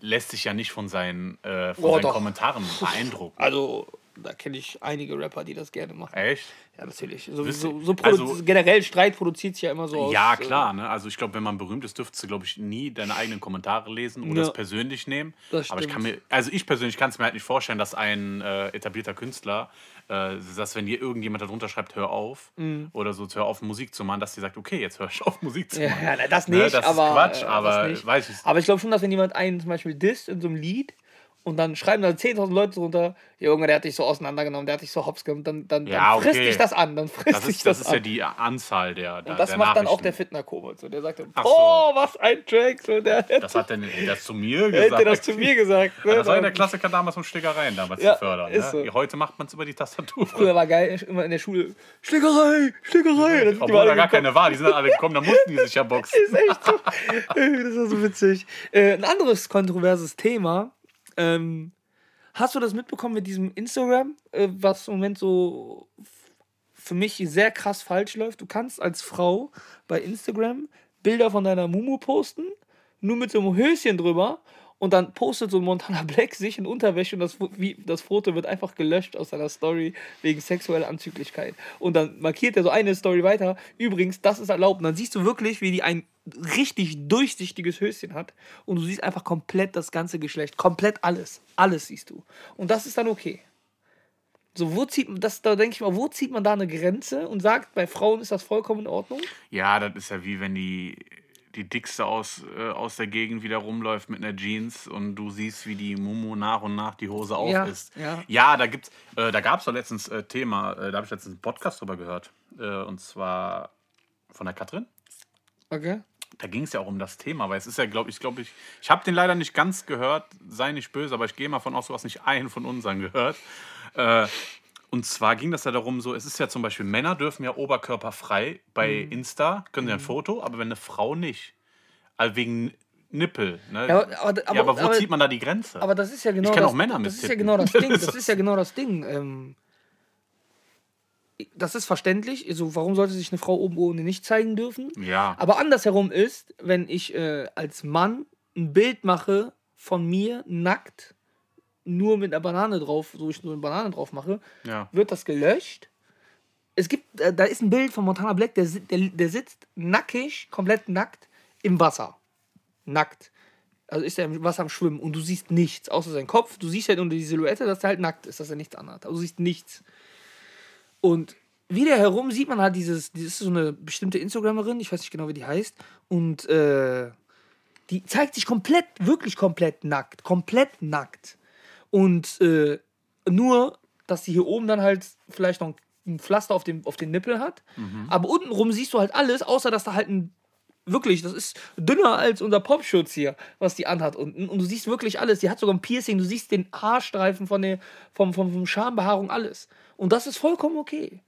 lässt sich ja nicht von seinen, äh, von Oh, seinen doch. Kommentaren beeindrucken. Also, da kenne ich einige Rapper, die das gerne machen. Echt? Ja, natürlich. So, so, so also- generell Streit produziert sich ja immer so aus. Ja, äh, klar. Ne? Also ich glaube, wenn man berühmt ist, dürftest du, glaube ich, nie deine eigenen Kommentare lesen oder Ja. es persönlich nehmen. Das Aber ich kann stimmt. mir, also ich persönlich kann es mir halt nicht vorstellen, dass ein äh, etablierter Künstler, äh, dass wenn dir irgendjemand darunter schreibt, hör auf, oder so, hör auf Musik zu machen, dass die sagt, okay, jetzt hör ich auf Musik zu machen. ja, das Ne, nicht, das aber. ist Quatsch, äh, aber das weiß ich. Aber ich glaube schon, dass wenn jemand einen zum Beispiel disst in so einem Lied und dann schreiben da 10.000 Leute drunter, Junge, der hat dich so auseinandergenommen, der hat dich so hops genommen, dann, dann, Ja, dann frisst okay. dich das an, dann frisst Das ist, das das, ist ja an. die Anzahl der, der und das der macht dann auch der Fitner-Kobold so. Der sagt dann, Ach so. oh, was ein Track. So, der hätte, Das hat denn das zu mir gesagt. hätte das zu mir gesagt. Ne? Ja, das war ja der Klassiker damals, um Schlägereien damals Ja, zu fördern. ist Ne? so. Heute macht man es über die Tastatur. Früher war geil, immer in der Schule, Schlägerei, Schlägerei. Obwohl da gar gekommen. keine war. Die sind alle gekommen, da mussten die sich ja boxen. ist echt so. das war so witzig. Äh, ein anderes kontroverses Thema. Ähm, hast du das mitbekommen mit diesem Instagram, äh, was im Moment so für mich sehr krass falsch läuft? Du kannst als Frau bei Instagram Bilder von deiner Mumu posten, nur mit so einem Höschen drüber. Und dann postet so Montana Black sich in Unterwäsche und das, wie, das Foto wird einfach gelöscht aus seiner Story wegen sexueller Anzüglichkeit. Und dann markiert er so eine Story weiter. Übrigens, das ist erlaubt. Und dann siehst du wirklich, wie die ein richtig durchsichtiges Höschen hat. Und du siehst einfach komplett das ganze Geschlecht. Komplett alles. Alles siehst du. Und das ist dann okay. So, wo zieht man das, da denke ich mal, wo zieht man da eine Grenze und sagt, bei Frauen ist das vollkommen in Ordnung? Ja, das ist ja wie wenn die, die Dickste aus, äh, aus der Gegend wieder rumläuft mit einer Jeans und du siehst, wie die Mumu nach und nach die Hose auf Ja, ist. ja. ja da gibt's, äh, da gab es doch letztens äh, Thema, äh, da habe ich letztens einen Podcast drüber gehört. Äh, und zwar von der Katrin. Okay. Da ging es ja auch um das Thema, weil es ist ja, glaube ich, glaube ich, ich habe den leider nicht ganz gehört, sei nicht böse, aber ich gehe mal von aus, du hast nicht einen von unseren gehört. Und zwar ging das ja darum, so, es ist ja zum Beispiel, Männer dürfen ja oberkörperfrei bei Mhm. Insta, können sie ein Foto, aber wenn eine Frau nicht. Also wegen Nippel. Ne? Ja, aber, aber, ja, aber wo zieht man da die Grenze? Aber das ist ja genau kenn das, auch Männer mit das ist ja genau das Ding. Das ist ja genau das Ding. Ähm, das ist verständlich. Also warum sollte sich eine Frau oben ohne nicht zeigen dürfen? ja, Aber andersherum ist, wenn ich äh, als Mann ein Bild mache von mir nackt, nur mit einer Banane drauf, so ich nur eine Banane drauf mache, ja. wird das gelöscht. Es gibt, äh, da ist ein Bild von Montana Black, der, der, der sitzt nackig, komplett nackt im Wasser. Nackt. Also ist er im Wasser am Schwimmen und du siehst nichts, außer seinen Kopf. Du siehst halt nur die Silhouette, dass er halt nackt ist, dass er nichts anhat. Also du siehst nichts. Und wieder herum sieht man halt dieses, das ist so eine bestimmte Instagramerin, ich weiß nicht genau, wie die heißt. Und äh, die zeigt sich komplett, wirklich komplett nackt. Komplett nackt. Und äh, nur, dass sie hier oben dann halt vielleicht noch ein Pflaster auf, dem, auf den Nippel hat. Aber untenrum siehst du halt alles, außer dass da halt ein. Wirklich, das ist dünner als unser Popschutz hier, was die anhat unten. Und du siehst wirklich alles. Die hat sogar ein Piercing, du siehst den Haarstreifen von der, vom, vom, vom Schambehaarung, alles. Und das ist vollkommen okay.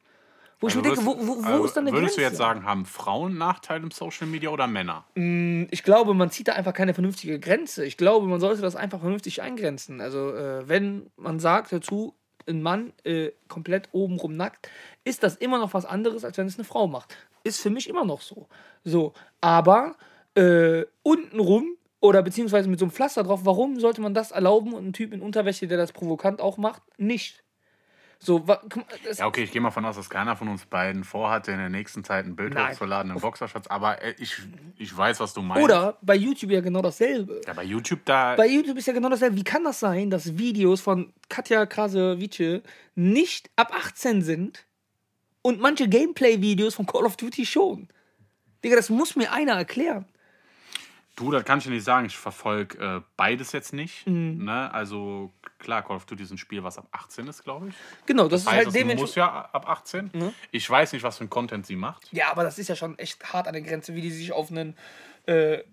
Wo ich mir denke, wo, wo, wo also ist dann der Würdest Grenze? du jetzt sagen, haben Frauen Nachteile im Social Media oder Männer? ich glaube, man zieht da einfach keine vernünftige Grenze. Ich glaube, man sollte das einfach vernünftig eingrenzen. Also, äh, wenn man sagt dazu, ein Mann äh, komplett obenrum nackt, ist das immer noch was anderes, als wenn es eine Frau macht. Ist für mich immer noch so. So, aber äh, untenrum oder beziehungsweise mit so einem Pflaster drauf, warum sollte man das erlauben und ein Typ in Unterwäsche, der das provokant auch macht, nicht? So, Ja, okay, ich gehe mal von aus, dass keiner von uns beiden vorhatte, in der nächsten Zeit ein Bild Nein. hochzuladen im Boxershorts, aber äh, ich, ich weiß, was du meinst. oder bei YouTube ja genau dasselbe. Ja, bei YouTube da. Bei YouTube ist ja genau dasselbe. Wie kann das sein, dass Videos von Katja Krasavice nicht ab 18 sind und manche Gameplay-Videos von Call of Duty schon? Digga, das muss mir einer erklären. Du, das kann ich dir nicht sagen. Ich verfolge äh, beides jetzt nicht. Mhm. Ne? Also klar, Call of Duty ist ein Spiel, was ab 18 ist, glaube ich. Genau, das, Das ist heißt, halt es muss dementsprechend. ja ab 18. Ich weiß nicht, was für ein Content sie macht. Ja, aber das ist ja schon echt hart an der Grenze, wie die sich auf einen. Äh,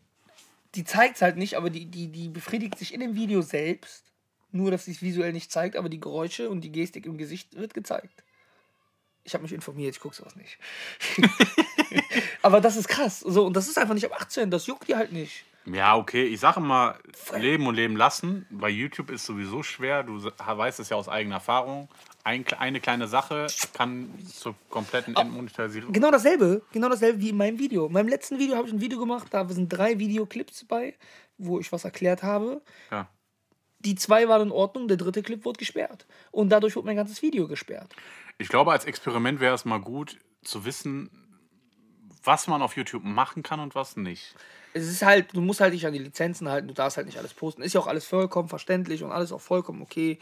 die zeigt es halt nicht, aber die, die, die befriedigt sich in dem Video selbst. Nur, dass sie es visuell nicht zeigt, aber die Geräusche und die Gestik im Gesicht wird gezeigt. Ich habe mich informiert, ich gucke sowas nicht. aber das ist krass. So, und das ist einfach nicht ab 18, das juckt die halt nicht. Ja, okay. Ich sage immer, leben und leben lassen. Bei YouTube ist sowieso schwer. Du weißt es ja aus eigener Erfahrung. Ein, eine kleine Sache kann zur kompletten Entmonetarisierung. Genau dasselbe, genau dasselbe wie in meinem Video. In meinem letzten Video habe ich ein Video gemacht, da sind drei Videoclips bei, wo ich was erklärt habe. Ja. Die zwei waren in Ordnung, der dritte Clip wurde gesperrt. Und dadurch wurde mein ganzes Video gesperrt. Ich glaube, als Experiment wäre es mal gut zu wissen, was man auf YouTube machen kann und was nicht. Es ist halt, du musst halt dich an die Lizenzen halten, du darfst halt nicht alles posten. Ist ja auch alles vollkommen verständlich und alles auch vollkommen okay.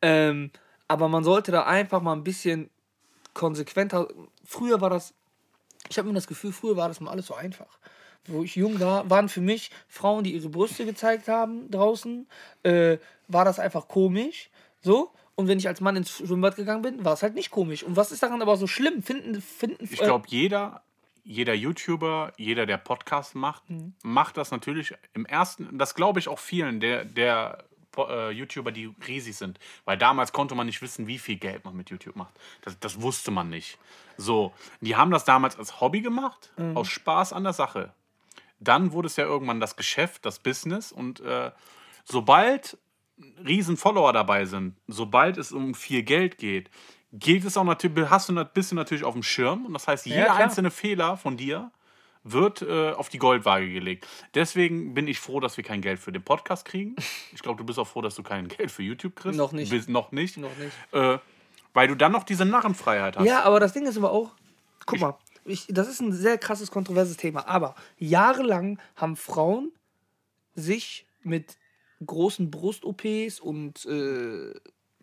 Ähm, aber man sollte da einfach mal ein bisschen konsequenter. Früher war das, ich habe mir das Gefühl, früher war das mal alles so einfach. Wo ich jung war, waren für mich Frauen, die ihre Brüste gezeigt haben draußen, äh, war das einfach komisch. So. Und wenn ich als Mann ins Schwimmbad gegangen bin, war es halt nicht komisch. Und was ist daran aber so schlimm? Finden, finden Ich glaube, jeder, jeder YouTuber, jeder, der Podcast macht, macht das natürlich im ersten, das glaube ich auch vielen der, der äh, YouTuber, die riesig sind. Weil damals konnte man nicht wissen, wie viel Geld man mit YouTube macht. Das, das wusste man nicht. So, die haben das damals als Hobby gemacht, aus Spaß an der Sache. Dann wurde es ja irgendwann das Geschäft, das Business und äh, sobald riesen Follower dabei sind, sobald es um viel Geld geht, geht es auch natürlich, hast du, bist du natürlich auf dem Schirm und das heißt, jeder klar. einzelne Fehler von dir wird äh, auf die Goldwaage gelegt. Deswegen bin ich froh, dass wir kein Geld für den Podcast kriegen. Ich glaube, du bist auch froh, dass du kein Geld für YouTube kriegst. Noch nicht. Bist, noch nicht. Noch nicht. Äh, weil du dann noch diese Narrenfreiheit hast. Ja, aber das Ding ist aber auch, guck mal, ich, das ist ein sehr krasses, kontroverses Thema, aber jahrelang haben Frauen sich mit großen Brust-OPs und äh,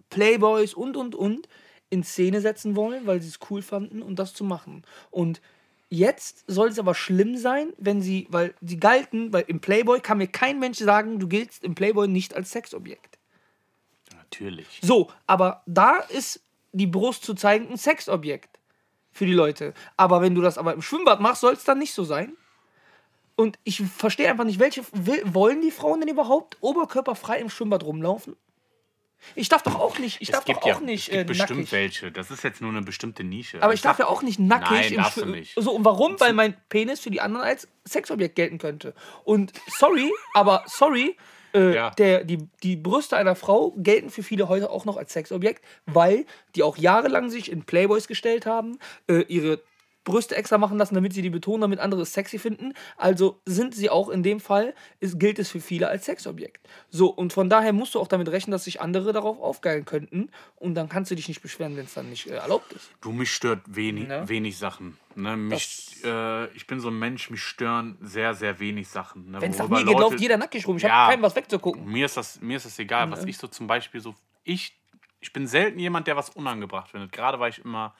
Playboys und, und, und in Szene setzen wollen, weil sie es cool fanden und das zu machen. Und jetzt soll es aber schlimm sein, wenn sie, weil sie galten, weil im Playboy kann mir kein Mensch sagen, du giltst im Playboy nicht als Sexobjekt. Natürlich. So, aber da ist die Brust zu zeigen ein Sexobjekt für die Leute. Aber wenn du das aber im Schwimmbad machst, soll es dann nicht so sein. Und ich verstehe einfach nicht, welche will, wollen die Frauen denn überhaupt oberkörperfrei im Schwimmbad rumlaufen? Ich darf doch auch nicht, ich darf doch auch ja, nicht es gibt äh, bestimmt nackig. welche. Das ist jetzt nur eine bestimmte Nische. Aber ich darf ja auch nicht nackig Nein, im darfst du Schwimmen. nicht. So, und warum? Weil mein Penis für die anderen als Sexobjekt gelten könnte. Und sorry, aber sorry, äh, Ja. der, die, die Brüste einer Frau gelten für viele heute auch noch als Sexobjekt, weil die auch jahrelang sich in Playboys gestellt haben, äh, ihre Brüste extra machen lassen, damit sie die betonen, damit andere es sexy finden. Also sind sie auch in dem Fall, ist, gilt es für viele als Sexobjekt. So, und von daher musst du auch damit rechnen, dass sich andere darauf aufgeilen könnten. Und dann kannst du dich nicht beschweren, wenn es dann nicht äh, erlaubt ist. Du, mich stört wenig, Ne? wenig Sachen. Ne? Mich, äh, ich bin so ein Mensch, mich stören sehr, sehr wenig Sachen. Ne? Wenn es nach mir geht, läuft jeder nackig rum. Ich Ja. habe keinem was wegzugucken. Mir ist das, mir ist das egal, was ich so zum Beispiel so. Ich, ich bin selten jemand, der was unangebracht findet. Gerade weil ich immer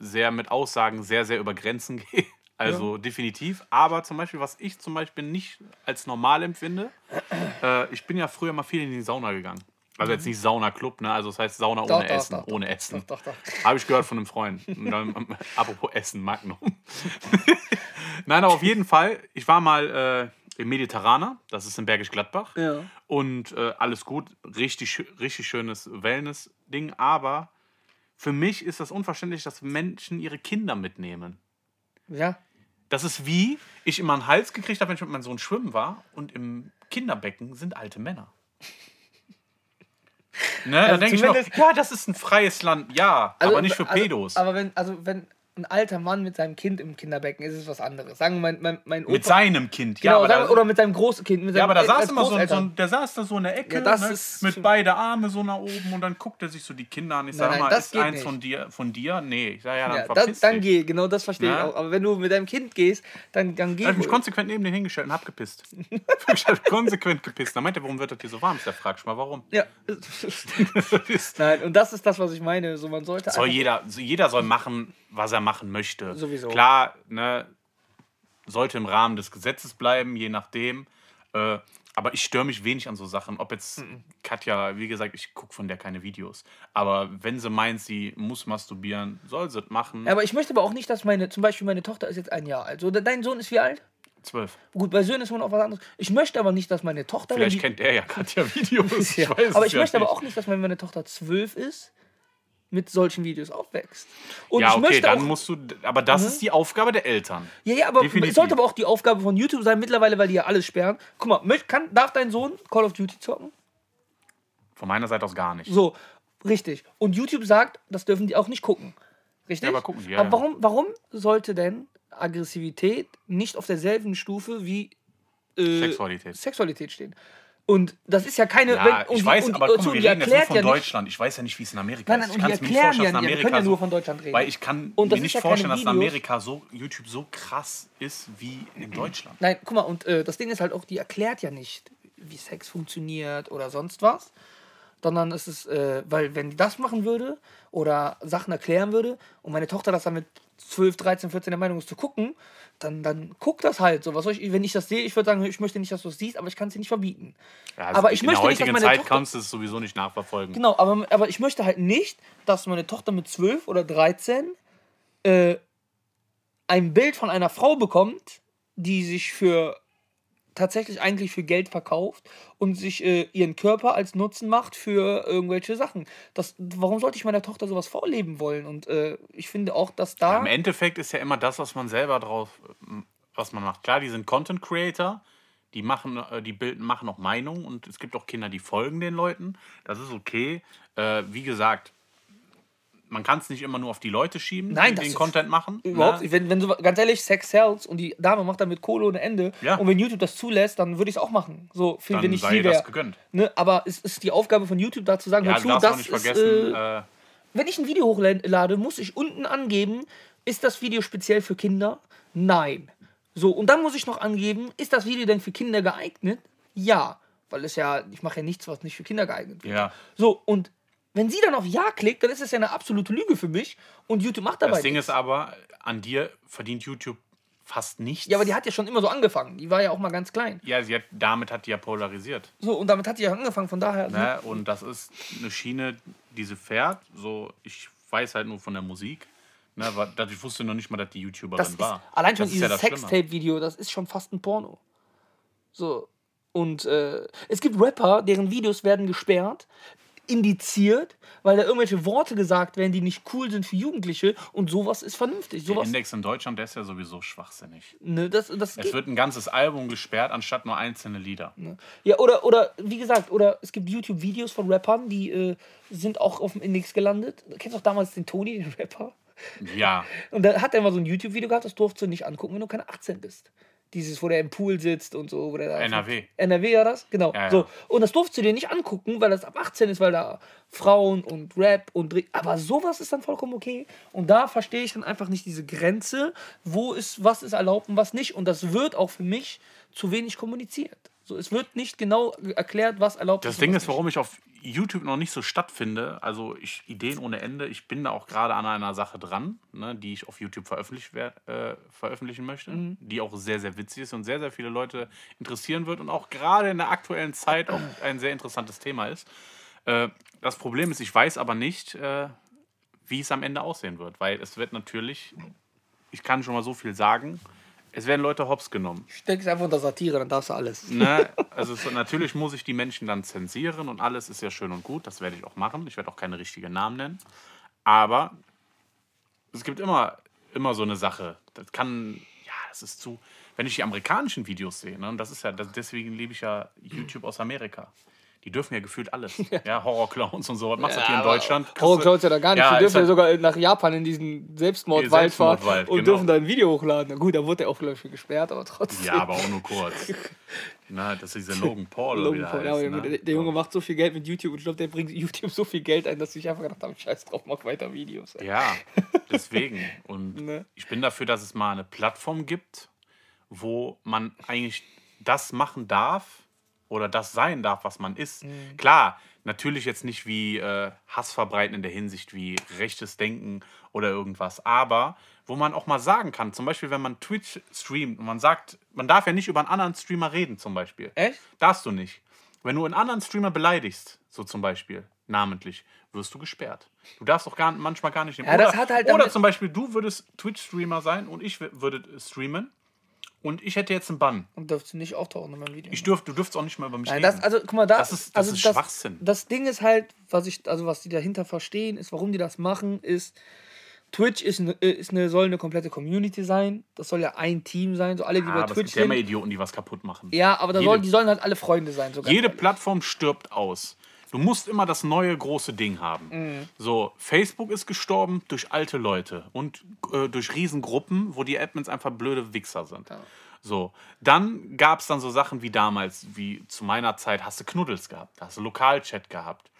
sehr mit Aussagen sehr, sehr über Grenzen gehe. Also definitiv. Aber zum Beispiel, was ich zum Beispiel nicht als normal empfinde, äh, ich bin ja früher mal viel in die Sauna gegangen. Also jetzt nicht Sauna-Club, ne? Also das heißt Sauna Mhm. Doch, ohne doch, Essen. doch, doch. ohne Essen. Habe ich gehört von einem Freund. Dann, apropos Essen, Magnum. Nein, aber auf jeden Fall, ich war mal äh, im Mediterraner, das ist in Bergisch Gladbach. Ja. Und äh, alles gut, richtig, richtig schönes Wellness-Ding. Aber für mich ist das unverständlich, dass Menschen ihre Kinder mitnehmen. Ja. Das ist wie ich immer einen Hals gekriegt habe, wenn ich mit meinem Sohn schwimmen war und im Kinderbecken sind alte Männer. Ne, da Also denke ich noch, ja, das ist ein freies Land, ja, aber nicht für also, Pedos. Aber wenn, also wenn ein alter Mann mit seinem Kind im Kinderbecken ist, es was anderes. Sagen wir, mein, mein, mein Opa. mit seinem Kind, ja, genau, sagen, da, oder mit seinem Großkind. Mit ja, seinem, aber da saß immer so, so der saß da so in der Ecke, Ja, das ne, mit beide Arme so nach oben und dann guckt er sich so die Kinder an. Ich sage Nein, nein, mal, das ist geht eins nicht. von dir, von dir? Nee, ich sage ja, dann Ja, verpiss dann, dann geh, genau das verstehe ich Ja. auch. Aber wenn du mit deinem Kind gehst, dann, dann geh. Da hab ich mich konsequent neben den hingestellt und hab gepisst. ich hab konsequent gepisst. Da meint er, warum wird das hier so warm? Ich sag, frag ich mal, warum. ja. Nein, und das ist das, was ich meine. So, man sollte soll jeder, jeder soll machen, was er machen möchte. Sowieso. Klar, ne, sollte im Rahmen des Gesetzes bleiben, je nachdem. Äh, aber ich störe mich wenig an so Sachen. Ob jetzt Katja, wie gesagt, ich gucke von der keine Videos. Aber wenn sie meint, sie muss masturbieren, soll sie es machen. Ja, aber ich möchte aber auch nicht, dass meine, zum Beispiel meine Tochter ist jetzt ein Jahr alt. So, dein Sohn ist wie alt? Zwölf. Gut, bei Söhnen ist man auch was anderes. Ich möchte aber nicht, dass meine Tochter. Vielleicht kennt er ja Katja Videos. Ja. Ich weiß aber es ich ja möchte aber nicht. auch nicht, dass meine Tochter zwölf ist, mit solchen Videos aufwächst. Und Ja, ich okay, möchte dann auch, Mhm. musst du. Aber das ist die Aufgabe der Eltern. Ja, ja, aber Definitiv. es sollte aber auch die Aufgabe von YouTube sein, mittlerweile, weil die ja alles sperren. Guck mal, kann, darf dein Sohn Call of Duty zocken? Von meiner Seite aus gar nicht. So, richtig. Und YouTube sagt, das dürfen die auch nicht gucken. Richtig? Ja, aber gucken die, ja, aber warum, warum sollte denn Aggressivität nicht auf derselben Stufe wie äh, Sexualität. Sexualität stehen? Und das ist ja keine. Ja, wenn, und ich die- weiß, und, aber und wir reden jetzt nur von ja nicht. Deutschland. Ich weiß ja nicht, wie es in Amerika Nein, nein, ist. Ich die kann's mir nicht vorstellen, dass wir Amerika können ja nur von Deutschland reden. Weil ich kann mir nicht ja vorstellen, dass in. Amerika so YouTube so krass ist wie in Deutschland. Nein, guck mal, und äh, das Ding ist halt auch, die erklärt ja nicht, wie Sex funktioniert oder sonst was. Sondern es ist, äh, weil wenn die das machen würde oder Sachen erklären würde und meine Tochter das dann mit 12, 13, 14 der Meinung ist zu gucken, dann, dann guck das halt so. Was soll ich, wenn ich das sehe, ich würde sagen, ich möchte nicht, dass du es siehst, aber ich kann es dir nicht verbieten. Ja, also aber ich in möchte der nicht, dass heutigen meine Zeit Tochter, kannst du es sowieso nicht nachverfolgen. Genau, aber, aber ich möchte halt nicht, dass meine Tochter mit 12 oder 13 äh, ein Bild von einer Frau bekommt, die sich für tatsächlich eigentlich für Geld verkauft und sich äh, ihren Körper als Nutzen macht für irgendwelche Sachen. Das, warum sollte ich meiner Tochter sowas vorleben wollen? Und äh, ich finde auch, dass da. Im Endeffekt ist ja immer das, was man selber drauf, was man macht. Klar, die sind Content Creator, die machen, äh, die bilden, machen auch Meinung und es gibt auch Kinder, die folgen den Leuten. Das ist okay. Äh, wie gesagt, man kann es nicht immer nur auf die Leute schieben, Nein, die den Content machen. Überhaupt, ne? wenn, wenn so, ganz ehrlich, Sex sells und die Dame macht damit Kohle ohne Ende. Ja. Und wenn YouTube das zulässt, dann würde ich es auch machen. So, viel, Dann wenn ich sei sie das wäre. gegönnt. Ne? Aber es ist die Aufgabe von YouTube, da zu sagen, Ja, hör zu, das nicht ist, vergessen, äh, äh, wenn ich ein Video hochlade, muss ich unten angeben, ist das Video speziell für Kinder? Nein. So, und dann muss ich noch angeben, ist das Video denn für Kinder geeignet? Ja. Weil es ja, ich mache ja nichts, was nicht für Kinder geeignet wird. ja. So, und wenn sie dann auf Ja klickt, dann ist das ja eine absolute Lüge für mich und YouTube macht dabei Das Ding nichts. ist aber, an dir verdient YouTube fast nichts. Ja, aber die hat ja schon immer so angefangen. Die war ja auch mal ganz klein. ja, sie hat, damit hat die ja polarisiert. So, und damit hat die ja angefangen, von daher. Ne? Und das ist eine Schiene, die sie fährt. So, ich weiß halt nur von der Musik. Ne? dass Ich wusste noch nicht mal, dass die YouTuberin Das ist, war. allein schon das ja dieses Schlimme. Sextape-Video, das ist schon fast ein Porno. So. Und äh, es gibt Rapper, deren Videos werden gesperrt, indiziert, weil da irgendwelche Worte gesagt werden, die nicht cool sind für Jugendliche. Und sowas ist vernünftig. Der Sowas, Index in Deutschland, der ist ja sowieso schwachsinnig. ne, das, das Es wird ein ganzes Album gesperrt, anstatt nur einzelne Lieder. ja, oder, oder, wie gesagt, oder es gibt YouTube-Videos von Rappern, die äh, sind auch auf dem Index gelandet. Du kennst auch damals den Toni, den Rapper? Ja. Und da hat er mal so ein YouTube-Video gehabt, das durfst du nicht angucken, wenn du keine 18 bist. Dieses, wo der im Pool sitzt und so. Wo der da NRW. NRW war das? Genau. Ja, ja. So. Und das durfst du dir nicht angucken, weil das ab 18 ist, weil da Frauen und Rap und. Aber sowas ist dann vollkommen okay. Und da verstehe ich dann einfach nicht diese Grenze, wo ist, was ist erlaubt und was nicht. Und das wird auch für mich zu wenig kommuniziert. So, es wird nicht genau erklärt, was erlaubt Das ist. und Ding ist, warum ich auf YouTube noch nicht so stattfinde, also ich Ideen ohne Ende, ich bin da auch gerade an einer Sache dran, ne, die ich auf YouTube veröffentlich, äh, veröffentlichen möchte, die auch sehr, sehr witzig ist und sehr, sehr viele Leute interessieren wird und auch gerade in der aktuellen Zeit auch ein sehr interessantes Thema ist. Äh, das Problem ist, ich weiß aber nicht, äh, wie es am Ende aussehen wird, weil es wird natürlich, ich kann schon mal so viel sagen, es werden Leute hops genommen. nicht. Steck es einfach unter Satire, dann darfst du alles. Ne? Also es, natürlich muss ich die Menschen dann zensieren und alles ist ja schön und gut. Das werde ich auch machen. Ich werde auch keine richtigen Namen nennen. Aber es gibt immer, immer so eine Sache. Das kann, ja, das ist zu. Wenn ich die amerikanischen Videos sehe, ne, und das ist ja, das, deswegen liebe ich ja YouTube aus Amerika. Die dürfen ja gefühlt alles. Ja, Horrorclowns und so. Was machst du hier in Deutschland? Horrorclowns ja da gar nicht. Ja, die dürfen ja halt- sogar nach Japan in diesen Selbstmordwald fahren Selbstmordwald, und genau. dürfen da ein Video hochladen. Na gut, da wurde er auch, glaube ich, gesperrt, aber trotzdem. Ja, aber auch nur kurz. Na, das ist dieser Logan Paul Logan der Paul, ja, heißt, aber ne? der Junge macht so viel Geld mit YouTube und ich glaube, der bringt YouTube so viel Geld ein, dass ich einfach gedacht habe, scheiß drauf, mach weiter Videos. ey. Ja, deswegen. Und Ne? ich bin dafür, dass es mal eine Plattform gibt, wo man eigentlich das machen darf oder das sein darf, was man ist. Mhm. Klar, natürlich jetzt nicht wie äh, Hass verbreiten in der Hinsicht wie rechtes Denken oder irgendwas, aber wo man auch mal sagen kann, zum Beispiel, wenn man Twitch streamt und man sagt, man darf ja nicht über einen anderen Streamer reden, zum Beispiel. Echt? Darfst du nicht. Wenn du einen anderen Streamer beleidigst, so zum Beispiel, namentlich, wirst du gesperrt. Du darfst doch gar, manchmal gar nicht nehmen. Ja, hat halt oder zum Beispiel, du würdest Twitch-Streamer sein und ich würde streamen und ich hätte jetzt einen Bann. Und dürfst du nicht auftauchen in meinem Video. Ich dürf, du dürftest auch nicht mehr über mich Nein, reden. das, also, guck mal, da, Das ist- das also ist Schwachsinn. Das Ding ist halt, was ich, also was die dahinter verstehen, ist, warum die das machen, ist, Twitch ist eine, ist eine, soll eine komplette Community sein. Das soll ja ein Team sein. So alle, die ah, bei aber es Twitch gibt ja immer sind. Idioten, die was kaputt machen. Ja, aber da soll, die sollen halt alle Freunde sein. Sogar. Jede Plattform stirbt aus. Du musst immer das neue große Ding haben. Mhm. So, Facebook ist gestorben durch alte Leute und äh, durch Riesengruppen, wo die Admins einfach blöde Wichser sind. So, dann gab es dann so Sachen wie damals, wie zu meiner Zeit, hast du Knuddels gehabt, hast du Lokalchat gehabt.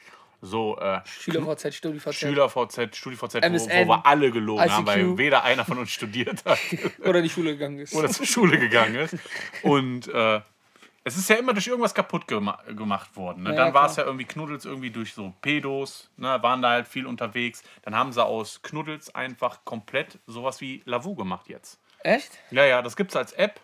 So, äh, SchülerVZ, StudiVZ. SchülerVZ, StudiVZ, wo, MSN, wo wir alle gelogen haben, ICQ. weil weder einer von uns studiert hat Oder in die Schule gegangen ist. oder zur Schule gegangen ist. Und äh, es ist ja immer durch irgendwas kaputt gema gemacht worden. Ne? Ja, Dann war es ja irgendwie Knuddels irgendwie durch so Pedos, ne? waren da halt viel unterwegs. Dann haben sie aus Knuddels einfach komplett sowas wie Lavu gemacht jetzt. Echt? Ja, ja, das gibt es als App.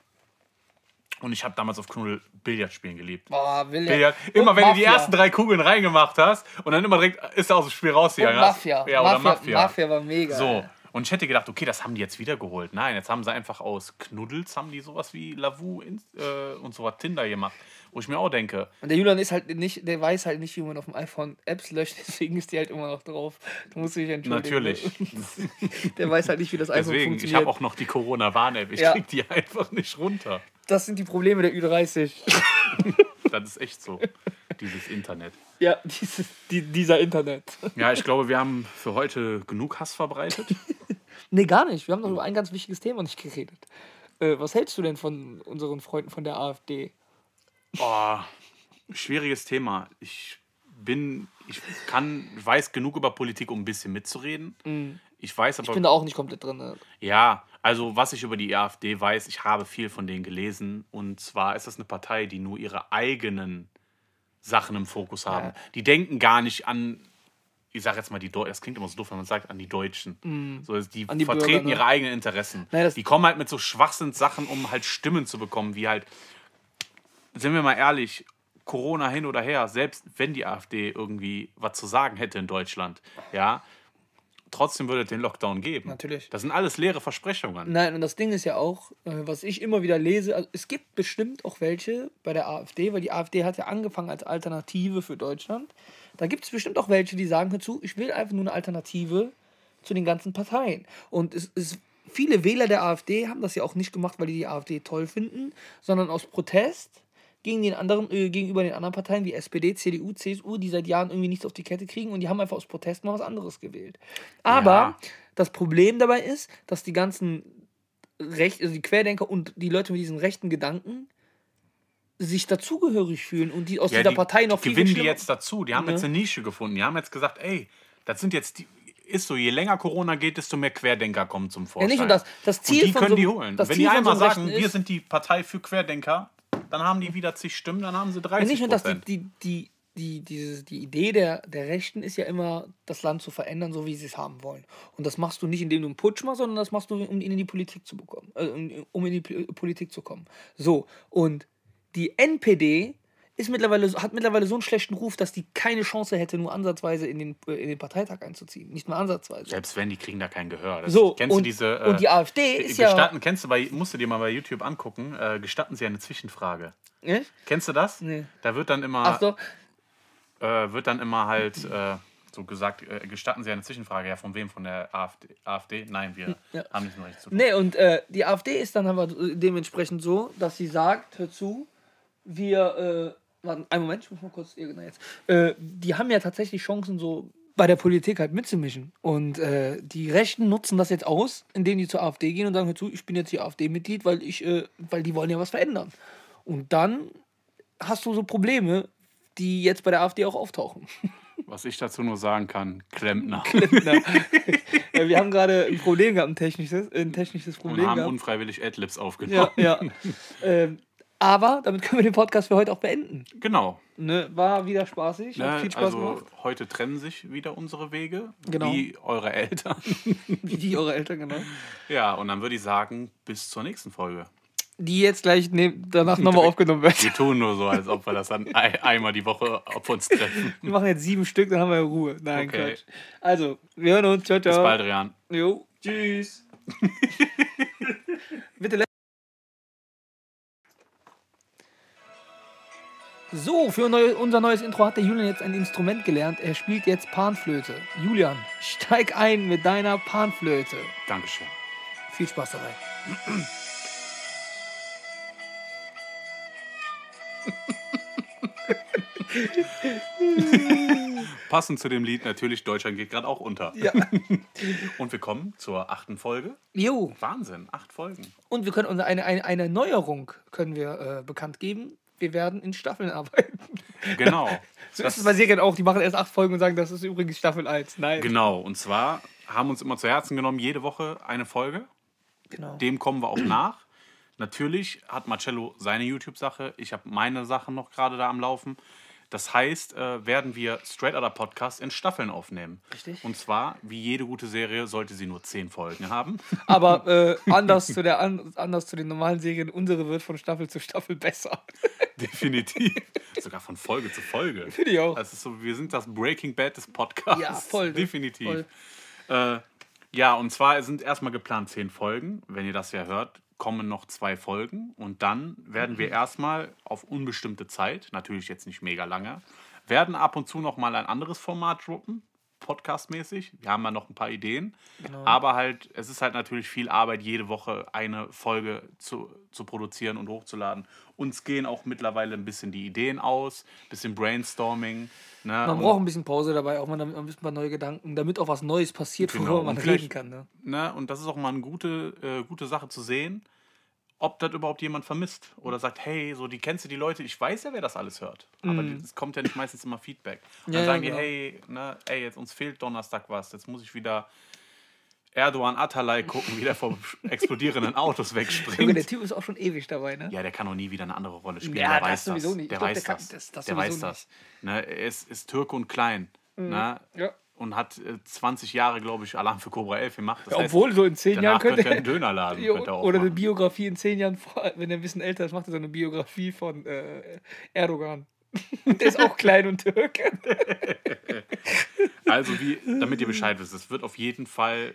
Und ich habe damals auf Knuddel Billard spielen geliebt. Boah, Billard. Und Immer wenn du die Mafia. ersten drei Kugeln reingemacht hast und dann immer direkt ist er aus dem Spiel Und rausgegangen. hast. Mafia. Ja, oder Mafia, Mafia. Mafia war mega. So. Und ich hätte gedacht, okay, das haben die jetzt wiedergeholt. Nein, jetzt haben sie einfach aus Knuddels, haben die sowas wie Lavu äh, und sowas Tinder gemacht. Wo ich mir auch denke, Und der Julian ist halt nicht, der weiß halt nicht, wie man auf dem iPhone Apps löscht, deswegen ist die halt immer noch drauf. Du musst dich entschuldigen. natürlich. Der weiß halt nicht, wie das iPhone Deswegen, ich funktioniert. habe auch noch die Corona-Warn-App. Ich Ja. krieg die einfach nicht runter. das sind die Probleme der Ü30. Das ist echt so, dieses Internet. ja, dieses, die, dieser Internet. Ja, ich glaube, wir haben für heute genug Hass verbreitet. Nee, gar nicht. Wir haben noch über ein ganz wichtiges Thema nicht geredet. Äh, was hältst du denn von unseren Freunden von der AfD? Oh, schwieriges Thema. Ich bin, ich kann, weiß genug über Politik, um ein bisschen mitzureden. Ich weiß aber, Ich bin da auch nicht komplett drin. Ne? ja, also was ich über die AfD weiß, ich habe viel von denen gelesen. Und zwar ist das eine Partei, die nur ihre eigenen Sachen im Fokus haben. Ja. Die denken gar nicht an, ich sage jetzt mal die Deutschen, das klingt immer so doof, wenn man sagt, an die Deutschen. So, die, die vertreten Bürger, ne? ihre eigenen Interessen. Das- die kommen halt mit so Schwachsinnssachen, um halt Stimmen zu bekommen, wie halt sind wir mal ehrlich, Corona hin oder her, selbst wenn die AfD irgendwie was zu sagen hätte in Deutschland, ja, trotzdem würde es den Lockdown geben. Natürlich. Das sind alles leere Versprechungen. Nein, und das Ding ist ja auch, äh, was ich immer wieder lese, also es gibt bestimmt auch welche bei der AfD, weil die AfD hat ja angefangen als Alternative für Deutschland. Da gibt es bestimmt auch welche, die sagen dazu, ich will einfach nur eine Alternative zu den ganzen Parteien. Und es ist, viele Wähler der AfD haben das ja auch nicht gemacht, weil die die AfD toll finden, sondern aus Protest gegen den anderen, äh, gegenüber den anderen Parteien wie SPD, CDU, CSU, die seit Jahren irgendwie nichts auf die Kette kriegen und die haben einfach aus Protest mal was anderes gewählt. Aber Ja. Das Problem dabei ist, dass die ganzen Recht, also die Querdenker und die Leute mit diesen rechten Gedanken sich dazugehörig fühlen und die aus Ja, dieser die, Partei noch die viel, gewinnen die jetzt dazu. Die haben Ne? jetzt eine Nische gefunden. Die haben jetzt gesagt, ey, das sind jetzt die. Ist so, je länger Corona geht, desto mehr Querdenker kommen zum Ja, Vorschein. nicht nur das. Das Ziel und die können so, die holen. Wenn Ziel die einmal so sagen, wir sind die Partei für Querdenker, dann haben die wieder zig Stimmen, dann haben sie Ja, 30 nicht nur das, die, die, die, die, die Idee der, der Rechten ist ja immer, das Land zu verändern, so wie sie es haben wollen. Und das machst du nicht, indem du einen Putsch machst, sondern das machst du, um in die Politik zu bekommen, äh, um- in die Politik zu kommen. So, und die NPD ist mittlerweile, hat mittlerweile so einen schlechten Ruf, dass die keine Chance hätte, nur ansatzweise in den, äh, in den Parteitag einzuziehen. Nicht mal ansatzweise. Selbst wenn, die kriegen da kein Gehör. Das, So, kennst und, du diese. äh, und die AfD ist ja. kennst du bei, musst du dir mal bei YouTube angucken, äh, gestatten sie eine Zwischenfrage. Echt? Kennst du das? Nee. Da wird dann immer, Ach so, äh, wird dann immer halt äh, so gesagt, äh, gestatten sie eine Zwischenfrage. Ja, von wem? Von der AfD? AfD? Nein, wir Ja. haben nicht mehr recht zu tun. Nee, und äh, die AfD ist dann aber dementsprechend so, dass sie sagt, hör zu, wir, äh, warte, einen Moment, ich muss mal kurz, na jetzt, äh, die haben ja tatsächlich Chancen, so bei der Politik halt mitzumischen. Und äh, die Rechten nutzen das jetzt aus, indem die zur AfD gehen und sagen, hör zu, ich bin jetzt hier AfD-Mitglied, weil ich, äh, weil die wollen ja was verändern. Und dann hast du so Probleme, die jetzt bei der AfD auch auftauchen. Was ich dazu nur sagen kann, Klempner. ja, wir haben gerade ein Problem gehabt, ein technisches, ein technisches Und Problem haben gehabt. unfreiwillig Adlibs aufgenommen. Ja, ja. ähm, aber damit können wir den Podcast für heute auch beenden. Genau. Ne? War wieder spaßig, Ne, viel Spaß also gemacht. heute trennen sich wieder unsere Wege, Genau. wie eure Eltern. Wie die eure Eltern, genau. ja, und dann würde ich sagen, bis zur nächsten Folge. Die jetzt gleich ne danach nochmal aufgenommen wird. Wir tun nur so, als ob wir das dann ein, einmal die Woche auf uns treffen. Wir machen jetzt sieben Stück, dann haben wir Ruhe. Nein, Okay. Quatsch. Also, wir hören uns. Ciao, ciao. Bis bald, Rian. Jo. Tschüss. Bitte. So, für unser neues Intro hat der Julian jetzt ein Instrument gelernt. Er spielt jetzt Panflöte. Julian, steig ein mit deiner Panflöte. Dankeschön. Viel Spaß dabei. Passend zu dem Lied natürlich, Deutschland geht gerade auch unter. Ja. Und wir kommen zur achten Folge. Jo. Wahnsinn, acht Folgen. Und wir können eine, eine, eine Neuerung können wir äh, bekannt geben. Wir werden in Staffeln arbeiten. Genau. So Das- ist es bei Serien auch. Die machen erst acht Folgen und sagen, das ist übrigens Staffel 1. Nein. Genau, und zwar haben uns immer zu Herzen genommen, jede Woche eine Folge. Genau. Dem kommen wir auch nach. Natürlich hat Marcello seine YouTube-Sache, ich habe meine Sachen noch gerade da am Laufen. Das heißt, äh, werden wir Straight Outta Podcast in Staffeln aufnehmen. Richtig. Und zwar, wie jede gute Serie, sollte sie nur zehn Folgen haben. Aber äh, anders, zu der, an, anders zu den normalen Serien, unsere wird von Staffel zu Staffel besser. Definitiv. Sogar von Folge zu Folge. Finde ich auch. Ist so, wir sind das Breaking Bad des Podcasts. Ja, voll, ne? Definitiv. Voll. Äh, ja, und zwar sind erstmal geplant zehn Folgen. Wenn ihr das ja hört, kommen noch zwei Folgen. Und dann werden Mhm. wir erstmal auf unbestimmte Zeit, natürlich jetzt nicht mega lange, werden ab und zu noch mal ein anderes Format droppen. Podcastmäßig. Wir haben ja noch ein paar Ideen. Genau. Aber halt, es ist halt natürlich viel Arbeit, jede Woche eine Folge zu, zu produzieren und hochzuladen. Uns gehen auch mittlerweile ein bisschen die Ideen aus, ein bisschen Brainstorming. Ne? Man Und- braucht ein bisschen Pause dabei, auch mal ein bisschen neue Gedanken, damit auch was Neues passiert, Genau, worüber man reden kann. Ne? Ne? Und das ist auch mal eine gute, äh, gute Sache zu sehen, ob das überhaupt jemand vermisst. Oder sagt, hey, so die kennst du die Leute, ich weiß ja, wer das alles hört. Aber es kommt ja nicht meistens immer Feedback. Und Mhm. Ja, dann ja, sagen genau. die, hey, ne, ey, jetzt uns fehlt Donnerstag was, jetzt muss ich wieder Erdogan Atalay gucken, wie der vom explodierenden Autos Junge, der wegspringt. Typ ist auch schon ewig dabei, ne? Ja, der kann auch nie wieder eine andere Rolle spielen. Ja, der das weiß sowieso das. nicht. Ich Der glaub, weiß der kann- das. das- der weiß das. Ne? Er ist, ist Türke und klein. Ne? Ja. Und hat äh, 20 Jahre, glaube ich, Alarm für Cobra 11 gemacht. Das Ja, heißt, Obwohl, so in zehn Jahren Danach könnte könnte er einen Dönerladen Jo, könnte er oder eine. Biografie in zehn Jahren, vor, wenn er ein bisschen älter ist, macht er so eine Biografie von äh, Erdogan. Der ist auch klein und Türke. Also, wie, damit ihr Bescheid wisst, es wird auf jeden Fall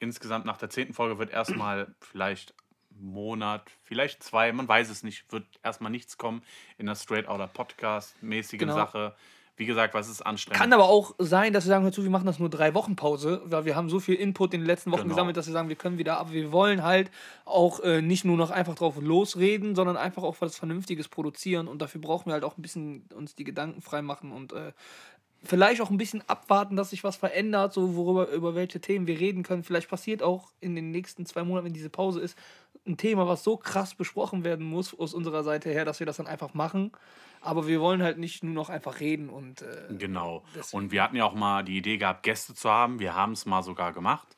insgesamt nach der zehnten Folge wird erstmal vielleicht einen Monat, vielleicht zwei, man weiß es nicht, wird erstmal nichts kommen in der Straight Outer Podcast-mäßigen Genau. Sache. Wie gesagt, was ist anstrengend? Kann aber auch sein, dass wir sagen, hör zu, wir machen das nur drei Wochen Pause, weil wir haben so viel Input in den letzten Wochen Genau. gesammelt, dass wir sagen, wir können wieder, aber wir wollen halt auch äh, nicht nur noch einfach drauf losreden, sondern einfach auch was Vernünftiges produzieren und dafür brauchen wir halt auch ein bisschen uns die Gedanken freimachen und äh, vielleicht auch ein bisschen abwarten, dass sich was verändert, so worüber über welche Themen wir reden können. Vielleicht passiert auch in den nächsten zwei Monaten, wenn diese Pause ist, ein Thema, was so krass besprochen werden muss aus unserer Seite her, dass wir das dann einfach machen. Aber wir wollen halt nicht nur noch einfach reden und äh, Genau. Deswegen. Und wir hatten ja auch mal die Idee gehabt, Gäste zu haben. Wir haben es mal sogar gemacht.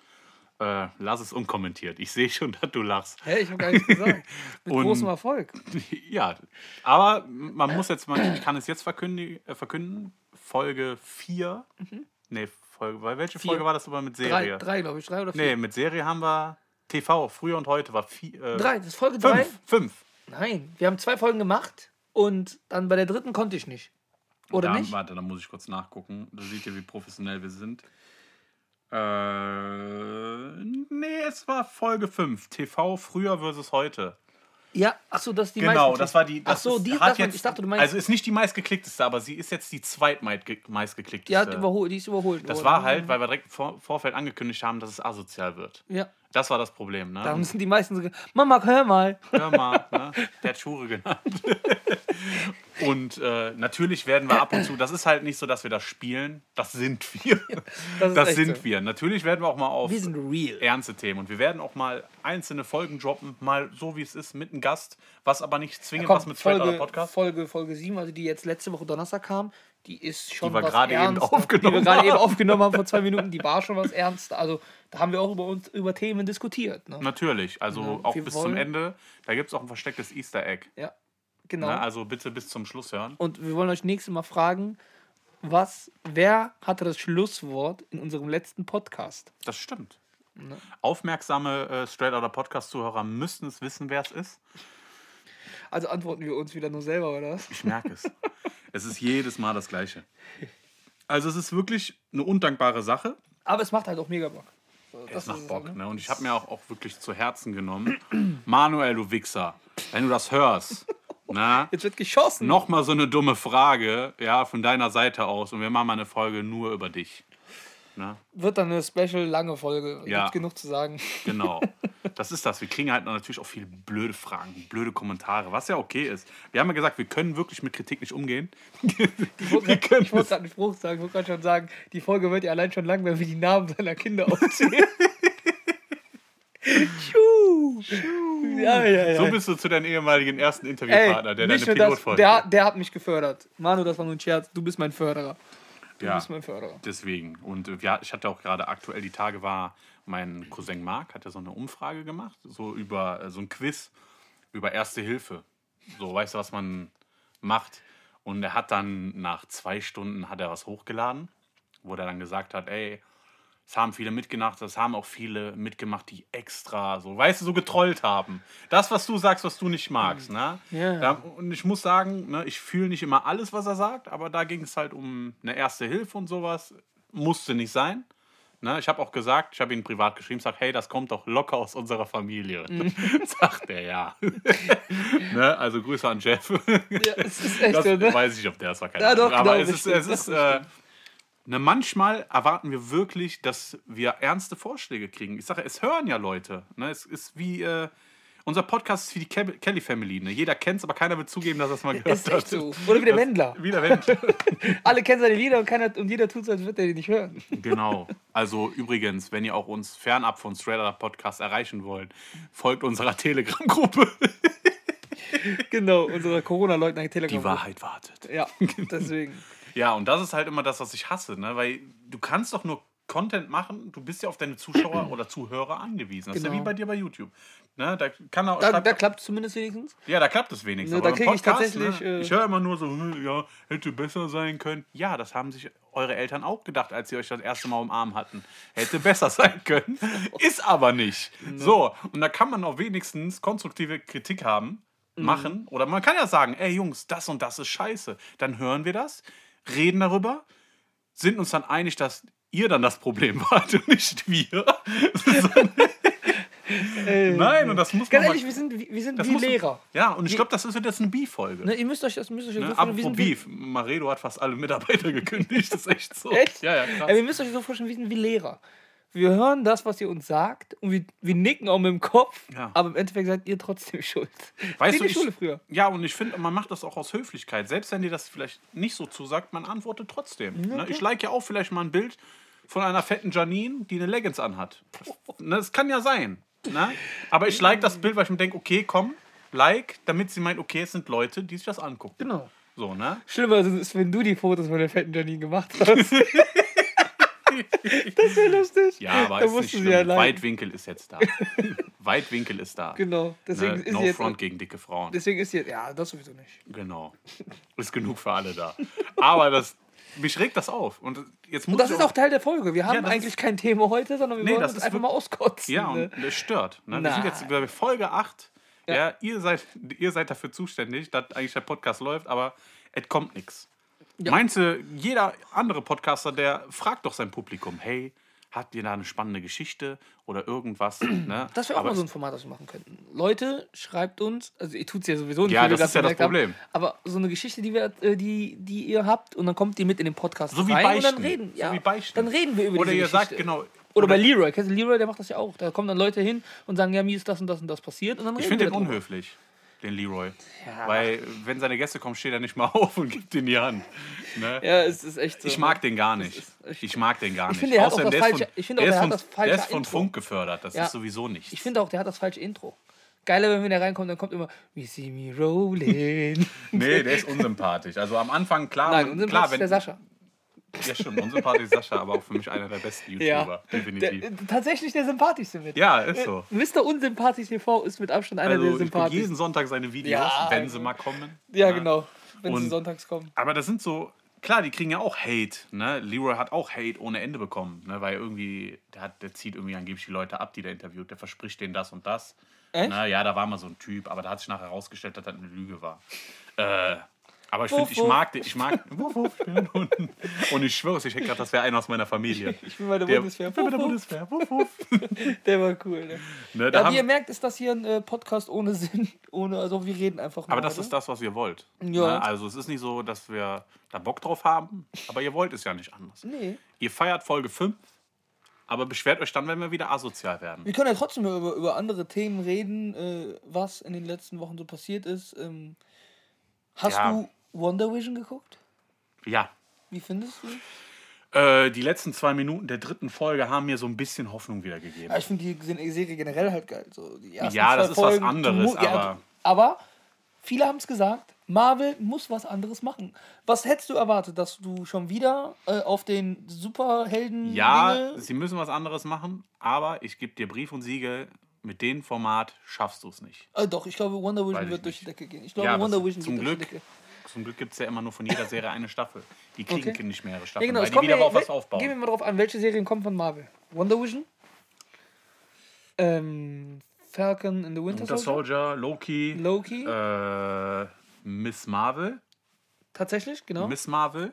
Äh, lass es unkommentiert. Ich sehe schon, dass du lachst. hä, ich habe gar nichts gesagt. Mit Und- großem Erfolg. ja, aber man muss jetzt mal, ich kann es jetzt verkünden, äh, verkünden Folge 4. Nee, Folge, weil welche Mhm. Vier. Folge war das aber mit Drei, Serie? drei glaube ich, drei oder vier. Nee, mit Serie haben wir TV, früher und heute war vier. Äh, Drei, das ist Folge drei. Fünf. Fünf. Nein, wir haben zwei Folgen gemacht und dann bei der dritten konnte ich nicht. Oder da, nicht? Warte, da muss ich kurz nachgucken. Da seht ihr, wie professionell wir sind. Äh, nee, es war Folge 5. TV früher versus heute. Ja, achso, das ist die genau, das war die. Das Achso, die hat jetzt, ich dachte, du meinst. Also ist nicht die meistgeklickteste, aber sie ist jetzt die zweitmeistgeklickteste. die, hat überhol, die ist überholt das worden. war halt, weil wir direkt im Vor Vorfeld angekündigt haben, dass es asozial wird. Ja, Das war das Problem, ne? da sind die meisten so. Mama, hör mal. Hör mal, ne? der hat Schure genannt. und äh, natürlich werden wir ab und zu, das ist halt nicht so, dass wir das spielen, das sind wir. Das Das sind so. wir. Natürlich werden wir auch mal auf Wir sind real. ernste Themen und wir werden auch mal einzelne Folgen droppen, mal so wie es ist, mit einem Gast, was aber nicht zwingend Komm, was mit Folge, Podcast. Folge, Folge 7, also die jetzt letzte Woche Donnerstag kam, die ist schon Die wir was gerade eben aufgenommen Die wir gerade eben aufgenommen haben vor zwei Minuten, die war schon was Ernster. Also da haben wir auch über uns über Themen diskutiert. Ne? Natürlich, also Ja, auch bis wollen- zum Ende. Da gibt es auch ein verstecktes Easter Egg. Ja, genau. Ne? Also bitte bis zum Schluss hören. Und wir wollen euch nächstes Mal fragen, was, wer hatte das Schlusswort in unserem letzten Podcast? Das stimmt. Ne? Aufmerksame äh, Straight Outta Podcast-Zuhörer müssen es wissen, wer es ist. Also antworten wir uns wieder nur selber, oder was? Ich merke es. es ist jedes Mal das Gleiche. Also es ist wirklich eine undankbare Sache. Aber es macht halt auch mega Bock. So, Es macht Bock, ne? ne? Und ich habe mir auch, auch wirklich zu Herzen genommen. Manuel, du Wichser, wenn du das hörst, na, Jetzt wird geschossen. nochmal so eine dumme Frage, ja, von deiner Seite aus. Und wir machen mal eine Folge nur über dich. Ne? Wird dann eine special lange Folge. Ja. Gibt genug zu sagen. Genau. Das ist das. Wir kriegen halt natürlich auch viele blöde Fragen, blöde Kommentare, was ja okay ist. Wir haben ja gesagt, wir können wirklich mit Kritik nicht umgehen. Ich wollte gerade einen Spruch sagen, ich wollte gerade schon sagen, die Folge wird ja allein schon lang, wenn wir die Namen seiner Kinder aufzählen. Schuh. Ja, ja, ja. So bist du zu deinem ehemaligen ersten Ey, Interviewpartner, der deine das, Pilotfolge. der, der hat mich gefördert. Manu, das war nur ein Scherz. Du bist mein Förderer. Du Ja. bist mein Förderer. Deswegen. Und äh, ja, ich hatte auch gerade aktuell die Tage war, mein Cousin Marc hat ja so eine Umfrage gemacht, so über äh, so ein Quiz über Erste Hilfe. So, weißt du, was man macht? Und er hat dann nach zwei Stunden hat er was hochgeladen, wo er dann gesagt hat, ey, es haben viele mitgemacht, es haben auch viele mitgemacht, die extra so, weißt du, so getrollt haben. Das, was du sagst, was du nicht magst, ne? Ja. Da, und ich muss sagen, ne, ich fühle nicht immer alles, was er sagt, aber da ging es halt um eine erste Hilfe und sowas. Musste nicht sein. Ne, ich habe auch gesagt, ich habe ihn privat geschrieben, sag, hey, das kommt doch locker aus unserer Familie. Sagt er ja. ne, also Grüße an Jeff. Ja, es ist echt Das so, ne? weiß ich, ob der es war. Keine Ja, Ahnung. doch, Aber genau, es ist, es ist das äh, ne, manchmal erwarten wir wirklich, dass wir ernste Vorschläge kriegen. Ich sage, es hören ja Leute. Ne? Es ist wie äh, unser Podcast ist wie die Ke- Kelly Family. Ne? Jeder kennt es, aber keiner will zugeben, dass er es mal gehört Ist echt hat. so. Oder wie der Wendler. Wie der Wendler. Alle kennen seine Lieder und, keiner, und jeder tut so, als würde er die nicht hören. Genau. Also übrigens, wenn ihr auch uns fernab von Straight Outta Podcast erreichen wollt, folgt unserer Telegram-Gruppe. Genau, unsere Corona-Leugner Telegram. Die Wahrheit wartet. Ja, deswegen. Ja, und das ist halt immer das, was ich hasse, ne? Weil du kannst doch nur Content machen, du bist ja auf deine Zuschauer oder Zuhörer angewiesen. Das ist ja Genau. wie bei dir bei YouTube. Ne? Da kann auch, Da, schreibt- da klappt es zumindest wenigstens. ja, da klappt es wenigstens. Ne, aber da krieg ich Podcast, tatsächlich, Ne? äh, Ich höre immer nur so, hm, ja, hätte besser sein können. Ja, das haben sich eure Eltern auch gedacht, als sie euch das erste Mal umarmt hatten. Hätte besser sein können. Ist aber nicht. So, und da kann man auch wenigstens konstruktive Kritik haben, Mhm. machen. Oder man kann ja sagen, ey Jungs, das und das ist scheiße. Dann hören wir das, reden darüber, sind uns dann einig, dass ihr dann das Problem wart und nicht wir. Nein, und das muss man Ganz mal- ehrlich, wir sind, wie- wir sind wie Lehrer. Ja, und ich glaube, das wird jetzt eine B-Folge. Ne, ihr müsst euch das müsst euch Ne? so vorstellen, wir Apropos Beef, Maredo hat fast alle Mitarbeiter gekündigt, das ist echt so. Echt? Ja, ja, krass. Ja, ihr müsst euch so vorstellen, wir sind wie Lehrer. Wir hören das, was ihr uns sagt und wir, wir nicken auch mit dem Kopf, Ja. aber im Endeffekt seid ihr trotzdem schuld. Weißt du, die ich, Schule früher. Ja, und ich finde, man macht das auch aus Höflichkeit. Selbst wenn dir das vielleicht nicht so zusagt, man antwortet trotzdem. Ne? Ich like ja auch vielleicht mal ein Bild von einer fetten Janine, die eine Leggings anhat. Ne, Das kann ja sein. Ne? Aber ich like das Bild, weil ich mir denke, okay, komm, like, damit sie meint, okay, es sind Leute, die sich das angucken. Genau. So, ne? Schlimmer ist es, wenn du die Fotos von der fetten Janine gemacht hast. das wäre lustig. Ja, aber da ist nicht schlimm. ja. Weitwinkel ist jetzt da. Weitwinkel ist da. Genau. Deswegen Ne? ist No jetzt. front gegen dicke Frauen. Deswegen ist sie jetzt. Ja, das sowieso nicht. Genau. Ist genug für alle da. Aber das, mich regt das auf. Und jetzt muss Und das ist auch Teil der Folge. Wir haben Ja, eigentlich kein Thema heute, sondern wir Nee, wollen das ist einfach mal auskotzen. Ja, ne? und das stört. Ne? Wir sind jetzt bei Folge 8. Ja. Ja. ihr, seid, ihr seid dafür zuständig, dass eigentlich der Podcast läuft, aber es kommt nichts. Ja. Meinst du, jeder andere Podcaster, der fragt doch sein Publikum, hey, habt ihr da eine spannende Geschichte oder irgendwas? ne? Das wäre auch Aber mal so ein Format, das wir machen könnten. Leute, schreibt uns, also ihr tut es ja sowieso nicht, Ja, das ist ja das Problem. aber so eine Geschichte, die, wir, äh, die, die ihr habt und dann kommt ihr mit in den Podcast So wie rein und dann Beichten. reden, So ja, wie Beichten. dann reden wir über Oder diese ihr Geschichte. sagt, genau. Oder bei Leroy, kennst du Leroy, der macht das ja auch. Da kommen dann Leute hin und sagen, ja, mir ist das und das und das passiert und dann Ich finde den unhöflich, den Leroy. Ja. Weil, wenn seine Gäste kommen, steht er nicht mal auf und gibt den die Hand. Ne? Ja, es ist echt so. Ich mag den gar nicht. Ich mag den gar nicht. finde, er hat das der falsche- ich finde auch, der ist hat von- das falsche Der ist von Intro. Funk gefördert. Das Ja. ist sowieso nichts. Ich finde auch, der hat das falsche Intro. Geiler, wenn der reinkommt, dann kommt immer We see me rolling. Nee, der ist unsympathisch. Also am Anfang, klar, Nein, klar Platz ist wenn, der Sascha. Ja, stimmt, unsympathisch ist Sascha, aber auch für mich einer der besten YouTuber. Ja. Definitiv. Der, äh, tatsächlich der sympathischste mit. ja, ist so. Mr. Unsympathisch TV ist mit Abstand einer Also der sympathischsten. jeden Sonntag seine Videos, Ja, wenn also- sie mal kommen. Ja, Ne? genau. Wenn sie Und- sonntags kommen. Aber das sind so, klar, die kriegen ja auch Hate. Ne? Leroy hat auch Hate ohne Ende bekommen, ne? weil irgendwie, der, hat, der zieht irgendwie angeblich die Leute ab, die der interviewt. Der verspricht denen das und das. Echt? Na, ja, da war mal so ein Typ, aber da hat sich nachher herausgestellt, dass das eine Lüge war. Äh, aber ich finde, ich mag den, ich mag, wuff, wuff, ich bin ein Hund. Und ich schwöre es, ich hätte gerade, das wäre einer aus meiner Familie. Ich bin bei der Der, Bundeswehr. Ich bin bei der Bundeswehr. Wuff, wuff. Der war cool. Ne? Ne, Ja, wie ihr merkt, ist das hier ein äh, Podcast ohne Sinn. Ohne, also wir reden einfach aber nur, das oder? ist das, was ihr wollt. Ja. Ne? Also es ist nicht so, dass wir da Bock drauf haben, aber ihr wollt es ja nicht anders. Nee. Ihr feiert Folge 5, aber beschwert euch dann, wenn wir wieder asozial werden. Wir können ja trotzdem über, über andere Themen reden, äh, was in den letzten Wochen so passiert ist. Ähm, hast Ja. du Wonder Vision geguckt? Ja. Wie findest du? Äh, die letzten zwei Minuten der dritten Folge haben mir so ein bisschen Hoffnung wieder gegeben. Ja, ich finde die Serie generell halt geil. So, die ersten Ja, das ist was Folgen, anderes, du mu- ja, aber- aber viele haben es gesagt, Marvel muss was anderes machen. Was hättest du erwartet, dass du schon wieder äh, auf den Superhelden Ja, Dinge- sie müssen was anderes machen, aber ich gebe dir Brief und Siegel, mit dem Format schaffst du es nicht. Äh, doch, ich glaube, Wonder Vision Weiß wird durch die Decke gehen. Ich glaube, Ja, Wonder was- Vision zum geht durch Glück. die Decke. Zum Glück gibt es ja immer nur von jeder Serie eine Staffel. Die kriegen Okay. nicht mehrere Ja, Staffeln, genau. weil die wieder mir, auf was Gehen wir aufbauen. mal drauf an, welche Serien kommen von Marvel? Wonder Vision? Ähm, Falcon in the Winter, Winter Soldier? Soldier, Loki, Loki? äh, Miss Marvel, Tatsächlich, genau. Miss Marvel.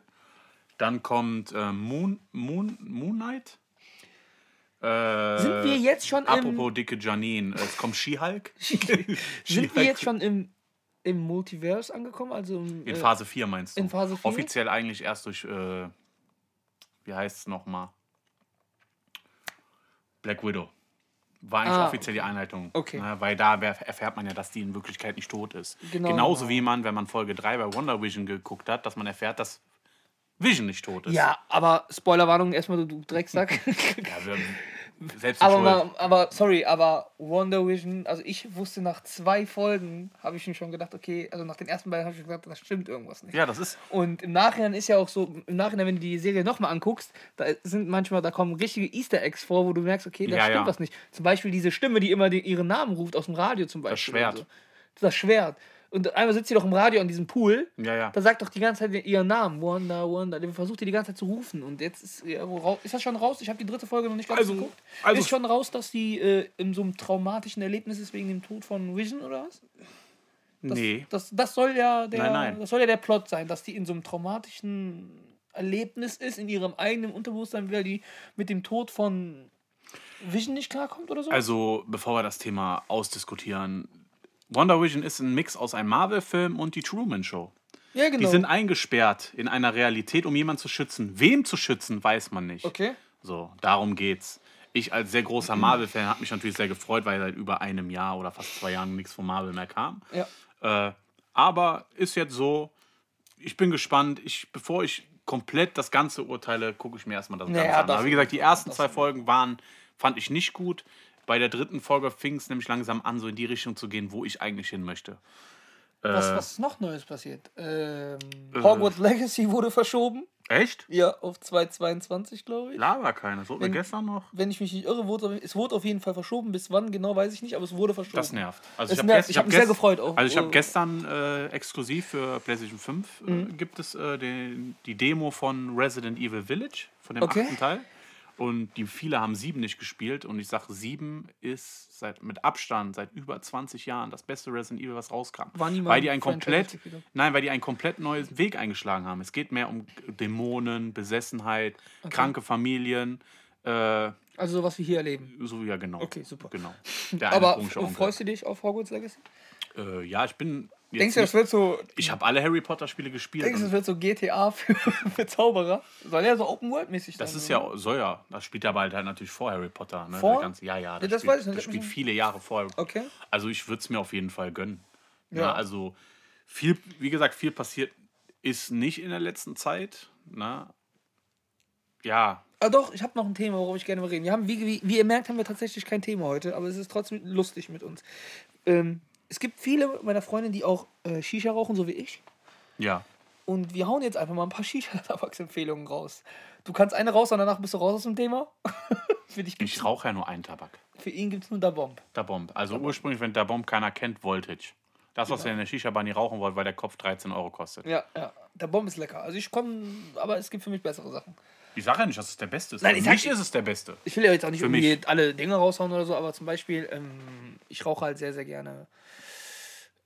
Dann kommt äh, Moon, Moon, Moon Knight. Äh, Sind wir jetzt schon im, Apropos dicke Janine, es kommt She-Hulk. sind wir jetzt schon im, im Multiverse angekommen? Also im, In äh, Phase 4 meinst du? in Phase 4? Offiziell eigentlich erst durch, äh, wie heißt es nochmal? Black Widow. War eigentlich Ah, offiziell die Einleitung. Okay. Ne, weil da erfährt man ja, dass die in Wirklichkeit nicht tot ist. Genau, Genauso genau. wie man, wenn man Folge 3 bei Wonder Vision geguckt hat, dass man erfährt, dass Vision nicht tot ist. Ja, aber Spoilerwarnung erstmal, du, du Drecksack. Ja, wir, selbst aber, mal, aber, sorry, aber Wonder Vision, also ich wusste nach zwei Folgen, habe ich mir schon gedacht, okay, also nach den ersten beiden habe ich gedacht, da stimmt irgendwas nicht. Ja, das ist. Und im Nachhinein ist ja auch so, im Nachhinein, wenn du die Serie nochmal anguckst, da sind manchmal, da kommen richtige Easter Eggs vor, wo du merkst, okay, da Ja, stimmt ja. was nicht. Zum Beispiel diese Stimme, die immer den, ihren Namen ruft aus dem Radio zum Beispiel. Schwert. und So. Das Schwert. Und einmal sitzt sie doch im Radio an diesem Pool. Ja, ja. Da sagt doch die ganze Zeit ihren Namen. Wonder, Wonder. Der versucht die die ganze Zeit zu rufen. Und jetzt ist, ja, ist das schon raus? Ich habe die dritte Folge noch nicht ganz Also- geguckt. also- ist schon raus, dass die äh, in so einem traumatischen Erlebnis ist wegen dem Tod von Vision oder was? Das, nee. Das, das soll ja der, Nein, nein. das soll ja der Plot sein, dass die in so einem traumatischen Erlebnis ist, in ihrem eigenen Unterbewusstsein, weil die mit dem Tod von Vision nicht klarkommt oder so. Also, bevor wir das Thema ausdiskutieren, Wonder Vision ist ein Mix aus einem Marvel-Film und die Truman Show. ja, genau. Die sind eingesperrt in einer Realität, um jemanden zu schützen. Wem zu schützen, weiß man nicht. okay. So, darum geht's. ich als sehr großer Marvel-Fan habe mich natürlich sehr gefreut, weil seit über einem Jahr oder fast zwei Jahren nichts von Marvel mehr kam. Ja. Äh, aber ist jetzt so, ich bin gespannt. Ich, bevor ich komplett das Ganze urteile, gucke ich mir erstmal das Naja, Ganze an. das- Aber wie gesagt, die ersten zwei Folgen waren, fand ich nicht gut. Bei der dritten Folge fing es nämlich langsam an, so in die Richtung zu gehen, wo ich eigentlich hin möchte. Was, Äh, was ist noch Neues passiert? Ähm, Hogwarts Legacy wurde verschoben. Echt? Ja, auf 2022, glaube ich. Laber keine. So, Wenn- gestern noch? Wenn ich mich nicht irre, wurde, es wurde auf jeden Fall verschoben. Bis wann genau, weiß ich nicht, aber es wurde verschoben. Das nervt. Also Es ich habe. Ich hab mich sehr gefreut auch. Also ich habe Äh, gestern äh, exklusiv für PlayStation 5 äh, Mhm. gibt es äh, den, die Demo von Resident Evil Village, von dem Okay. achten Teil. Und die viele haben sieben nicht gespielt. Und ich sage, sieben ist seit, mit Abstand seit über 20 Jahren das beste Resident Evil, was rauskam. War nie weil die ein Franchise, komplett, nein, weil die einen komplett neuen Weg eingeschlagen haben. Es geht mehr um Dämonen, Besessenheit, kranke Familien. Äh, Also sowas wie hier erleben. so ja genau. Okay, super. Genau. Aber freust du dich auf Hogwarts Legacy? Äh, ja, ich bin. Jetzt Denkst du, das wird so. ich habe alle Harry Potter Spiele gespielt. Denkst du, das wird so GTA für, für Zauberer? Soll ja so Open World mäßig sein. das ist ja, soll ja. Das spielt aber halt natürlich vor Harry Potter. Ne? Vor? Ganze, ja, ja. Ja, das spielt, weiß ich nicht. Das spielt viele Jahre vor. Okay. Also ich würde es mir auf jeden Fall gönnen. Ja. Ja. also viel, wie gesagt, viel passiert ist nicht in der letzten Zeit. Ne? Ja, Ah, doch, ich habe noch ein Thema, worüber ich gerne mal reden. Wir haben, wie, wie, wie ihr merkt, haben wir tatsächlich kein Thema heute, aber es ist trotzdem lustig mit uns. Ähm, es gibt viele meiner Freunde, die auch äh, Shisha rauchen, so wie ich. ja. Und wir hauen jetzt einfach mal ein paar Shisha-Tabaksempfehlungen raus. Du kannst eine raus und danach bist du raus aus dem Thema. für, dich Ich rauche ja nur einen Tabak. für ihn gibt es nur Da Bomb. Da Bomb. Also ursprünglich, wenn der Bomb keiner kennt, Voltage. Das, was wir in der Shisha-Bar nie rauchen wollen, weil der Kopf 13 Euro kostet. Ja, ja. Der Bomb ist lecker. Also ich komme, aber es gibt für mich bessere Sachen. Ich sage ja nicht, dass es der Beste ist. Nein, Für ich sag- mich ist es der Beste. Ich will ja jetzt auch nicht Für irgendwie alle Dinge raushauen oder so, aber zum Beispiel, ähm, ich rauche halt sehr, sehr gerne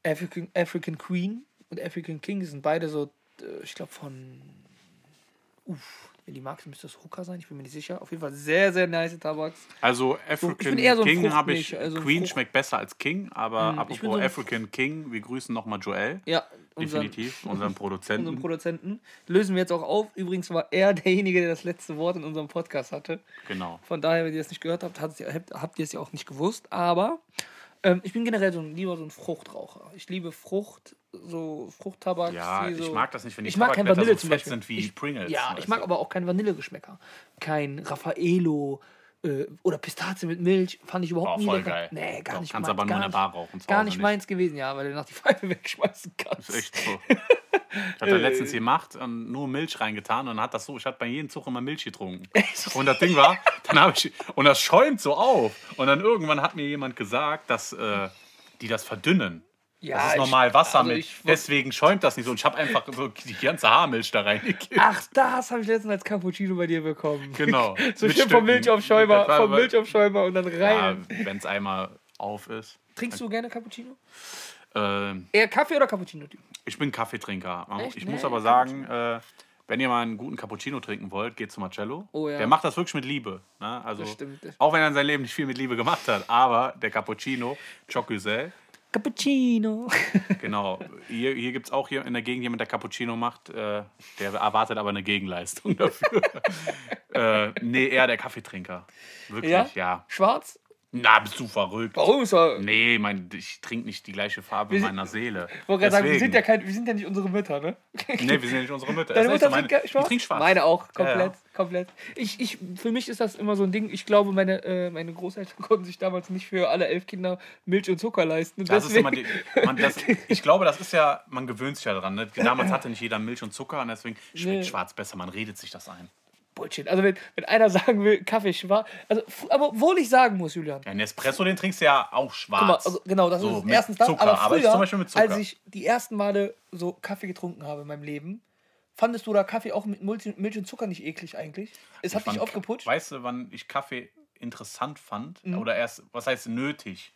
African, African Queen und African King. Die sind beide so, äh, ich glaube von, uff, wenn die magst, müsste das Hooker sein, ich bin mir nicht sicher. Auf jeden Fall sehr, sehr nice Tabaks. Also African so ein King habe ich. Also Queen Frucht- schmeckt besser als King, aber bin apropos so African King, wir grüßen nochmal Joel. Ja, unseren, Definitiv, unseren unseren Produzenten. Produzenten. Lösen wir jetzt auch auf. Übrigens war er derjenige, der das letzte Wort in unserem Podcast hatte. Genau. Von daher, wenn ihr das nicht gehört habt, habt ihr es ja auch nicht gewusst. Aber ähm, ich bin generell so ein, lieber so ein Fruchtraucher. Ich liebe Frucht, so Fruchttabak. Ja, die ich so, mag das nicht, wenn die ich mag kein Vanille so zum Beispiel. sind wie ich, Pringles. Ja, ich mag du? aber auch keinen Vanillegeschmäcker. Kein Raffaello äh, oder Pistazie mit Milch. Fand ich überhaupt Oh, nie voll lecker. geil. Nee, gar Doch, nicht kannst meins, aber nur in der Bar rauchen. Gar nicht meins gewesen, ja, weil du nach die Pfeife wegschmeißen kannst. Das ist echt so. Ich habe letztens gemacht und nur Milch reingetan und dann hat das so, ich hatte bei jedem Zug immer Milch getrunken. Und das Ding war, dann habe ich, und das schäumt so auf. Und dann irgendwann hat mir jemand gesagt, dass äh, die das verdünnen. Ja, das ist normal Wasser also mit. Deswegen schäumt das nicht so. Und ich habe einfach so die ganze Haarmilch da reingekippt. Ach, das habe ich letztens als Cappuccino bei dir bekommen. Genau. So schön vom Stücken. Milch auf Schäumer, Das war vom aber- Milch auf Schäumer und dann Ja, rein. wenn es einmal auf ist. Trinkst du gerne Cappuccino? Ähm, Eher Kaffee oder Cappuccino-Typ? Ich bin Kaffeetrinker. Echt? Ich Nee, muss aber sagen, äh, wenn ihr mal einen guten Cappuccino trinken wollt, geht zu Marcello. Oh ja. Der macht das wirklich mit Liebe. Ne? Also. Auch wenn er in seinem Leben nicht viel mit Liebe gemacht hat, aber der Cappuccino, Chocusel, Cappuccino. genau. Hier, hier gibt es auch hier in der Gegend jemand, der Cappuccino macht, äh, der erwartet aber eine Gegenleistung dafür. äh, nee, eher der Kaffeetrinker. Wirklich, Ja? ja. Schwarz? Na, bist du verrückt. Warum ist er? Nee, mein, ich trinke nicht die gleiche Farbe Wir meiner Seele. Ich wollte gerade sagen, wir sind, ja kein, wir sind ja nicht unsere Mütter, ne? Nee, wir sind ja nicht unsere Mütter. Deine ist Mutter meine, trinkt schwarz? Die trinkt schwarz. Meine auch, komplett, Ja, ja. komplett. Ich, ich, für mich ist das immer so ein Ding, ich glaube, meine, äh, meine Großeltern konnten sich damals nicht für alle elf Kinder Milch und Zucker leisten. Und Das ist deswegen, immer die, man, das, ich glaube, das ist ja, man gewöhnt sich ja dran. Ne? Damals hatte nicht jeder Milch und Zucker und deswegen schmeckt Nee. schwarz besser. Man redet sich das ein. Bullshit. Also wenn, wenn einer sagen will, Kaffee schwarz, also, aber obwohl ich sagen muss, Julian, Ja, Nespresso, den trinkst du ja auch schwarz. Mal, also genau, das So, ist erstens das, Zucker, aber aber ich früher, zum Beispiel mit Zucker. als ich die ersten Male so Kaffee getrunken habe in meinem Leben, fandest du da Kaffee auch mit Milch und Zucker nicht eklig eigentlich? Es hat Ich fand- dich aufgeputscht. Weißt du, wann ich Kaffee interessant fand? Mhm. Oder erst, was heißt nötig?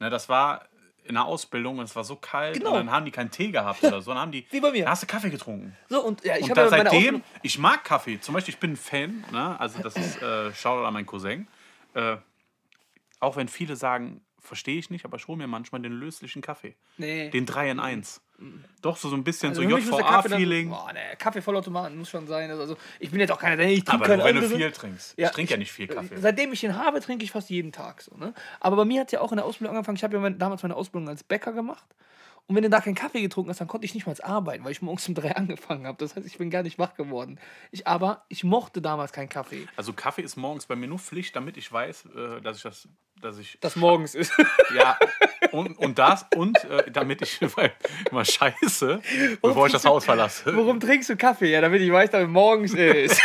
Ne, das war in der Ausbildung und es war so kalt Genau. und dann haben die keinen Tee gehabt oder so. Dann haben die, Wie bei mir. Dann hast du Kaffee getrunken. So, und ja, ich Und da ja seitdem, ich mag Kaffee. Zum Beispiel, ich bin ein Fan, ne? also das ist äh, Shoutout an meinen Cousin. Äh, auch wenn viele sagen, verstehe ich nicht, aber ich hole mir manchmal den löslichen Kaffee. Nee. Den 3 in 1. Doch, so, so ein bisschen Also Kaffee dann- JVA-Feeling. Boah, ne, Kaffeevollautomaten muss schon sein. Also ich bin jetzt auch keiner, der ich trinke Aber wenn du andere- viel trinkst. Ja, ich trinke ja nicht viel Kaffee. Seitdem ich ihn habe, trinke ich fast jeden Tag so. Ne? Aber bei mir hat es ja auch in der Ausbildung angefangen. Ich habe ja mein, damals meine Ausbildung als Bäcker gemacht. Und wenn du da keinen Kaffee getrunken hast, dann konnte ich nicht mal arbeiten, weil ich morgens um drei angefangen habe. Das heißt, ich bin gar nicht wach geworden. Ich, aber ich mochte damals keinen Kaffee. Also Kaffee ist morgens bei mir nur Pflicht, damit ich weiß, äh, dass ich das, dass ich Das morgens ist. ja und, und das und äh, damit ich weil, immer scheiße, bevor ich das Haus verlasse. Warum trinkst du Kaffee? Ja, damit ich weiß, dass es morgens ist.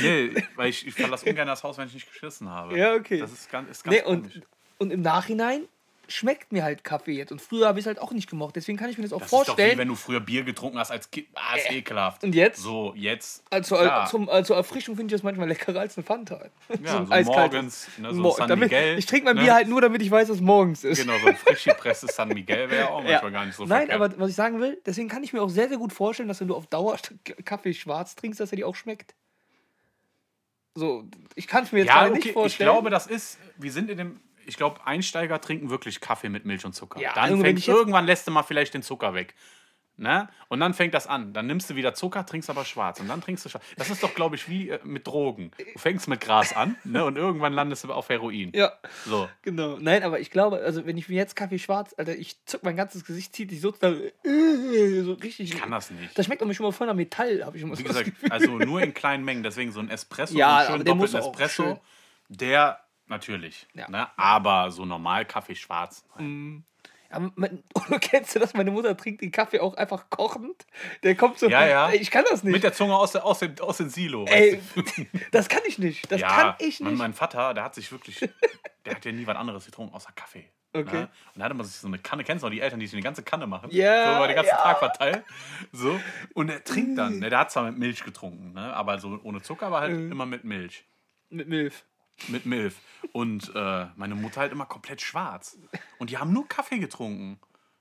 Nee, weil ich, ich verlasse ungern das Haus, wenn ich nicht geschissen habe. Ja, okay. Das ist ganz, ist ganz nee, komisch. und, und im Nachhinein schmeckt mir halt Kaffee jetzt. Und früher habe ich es halt auch nicht gemocht. Deswegen kann ich mir das auch Das ist doch wie vorstellen. wenn du früher Bier getrunken hast als Kind. Ah, ist ekelhaft. Und jetzt? So, jetzt. Also, klar. zum, also Erfrischung finde ich das manchmal leckerer als ein Fanta. Ja, ein so morgens, ne, so ein Mo- San damit, Miguel, Ich trinke mein ne? Bier halt nur, damit ich weiß, dass es morgens ist. Genau, so ein frisch gepresstes San Miguel wäre auch manchmal gar nicht so Nein, verkehrt. aber was ich sagen will, deswegen kann ich mir auch sehr, sehr gut vorstellen, dass wenn du auf Dauer Kaffee schwarz trinkst, dass er dir auch schmeckt. So, ich kann es mir jetzt Ja, gerade okay, nicht ich vorstellen. glaube, das ist, wir sind in dem, ich glaube, Einsteiger trinken wirklich Kaffee mit Milch und Zucker. Ja, dann irgendwann, wenn fängt, irgendwann lässt du mal vielleicht den Zucker weg. Ne? Und dann fängt das an. Dann nimmst du wieder Zucker, trinkst aber schwarz. Und dann trinkst du schwarz. Das ist doch, glaube ich, wie äh, mit Drogen. Du fängst mit Gras an ne? und irgendwann landest du auf Heroin. ja, So. genau. Nein, aber ich glaube, also wenn ich mir jetzt Kaffee schwarz, Alter, ich zuck mein ganzes Gesicht, zieht sich so, äh, so richtig. Ich kann das nicht. Das schmeckt doch schon mal voll nach Metall, habe ich immer Wie so das gesagt, also nur in kleinen Mengen. Deswegen so ein Espresso, Ja, so einen aber der muss auch Espresso, schön. der natürlich. Ja. Ne? Aber so normal Kaffee schwarz. Ja, man, oder kennst du das? Meine Mutter trinkt den Kaffee auch einfach kochend. Der kommt so. Ja, ja. Ich kann das nicht. Mit der Zunge aus, der, aus, dem, aus dem Silo. Ey, weißt du? das kann ich nicht. Das ja, kann ich Mein, nicht. mein Vater, der hat sich wirklich, der hat ja nie was anderes getrunken außer Kaffee. Okay. Ne? Und da hatte man sich so eine Kanne, kennst du noch die Eltern, die sich eine ganze Kanne machen? Ja, So über den ganzen ja. Tag verteilt. So. Und er trinkt dann, ne? der hat zwar mit Milch getrunken, ne? aber so ohne Zucker, aber halt Mhm. immer mit Milch. Mit Milf. Mit Milch. Und äh, meine Mutter halt immer komplett schwarz. Und die haben nur Kaffee getrunken.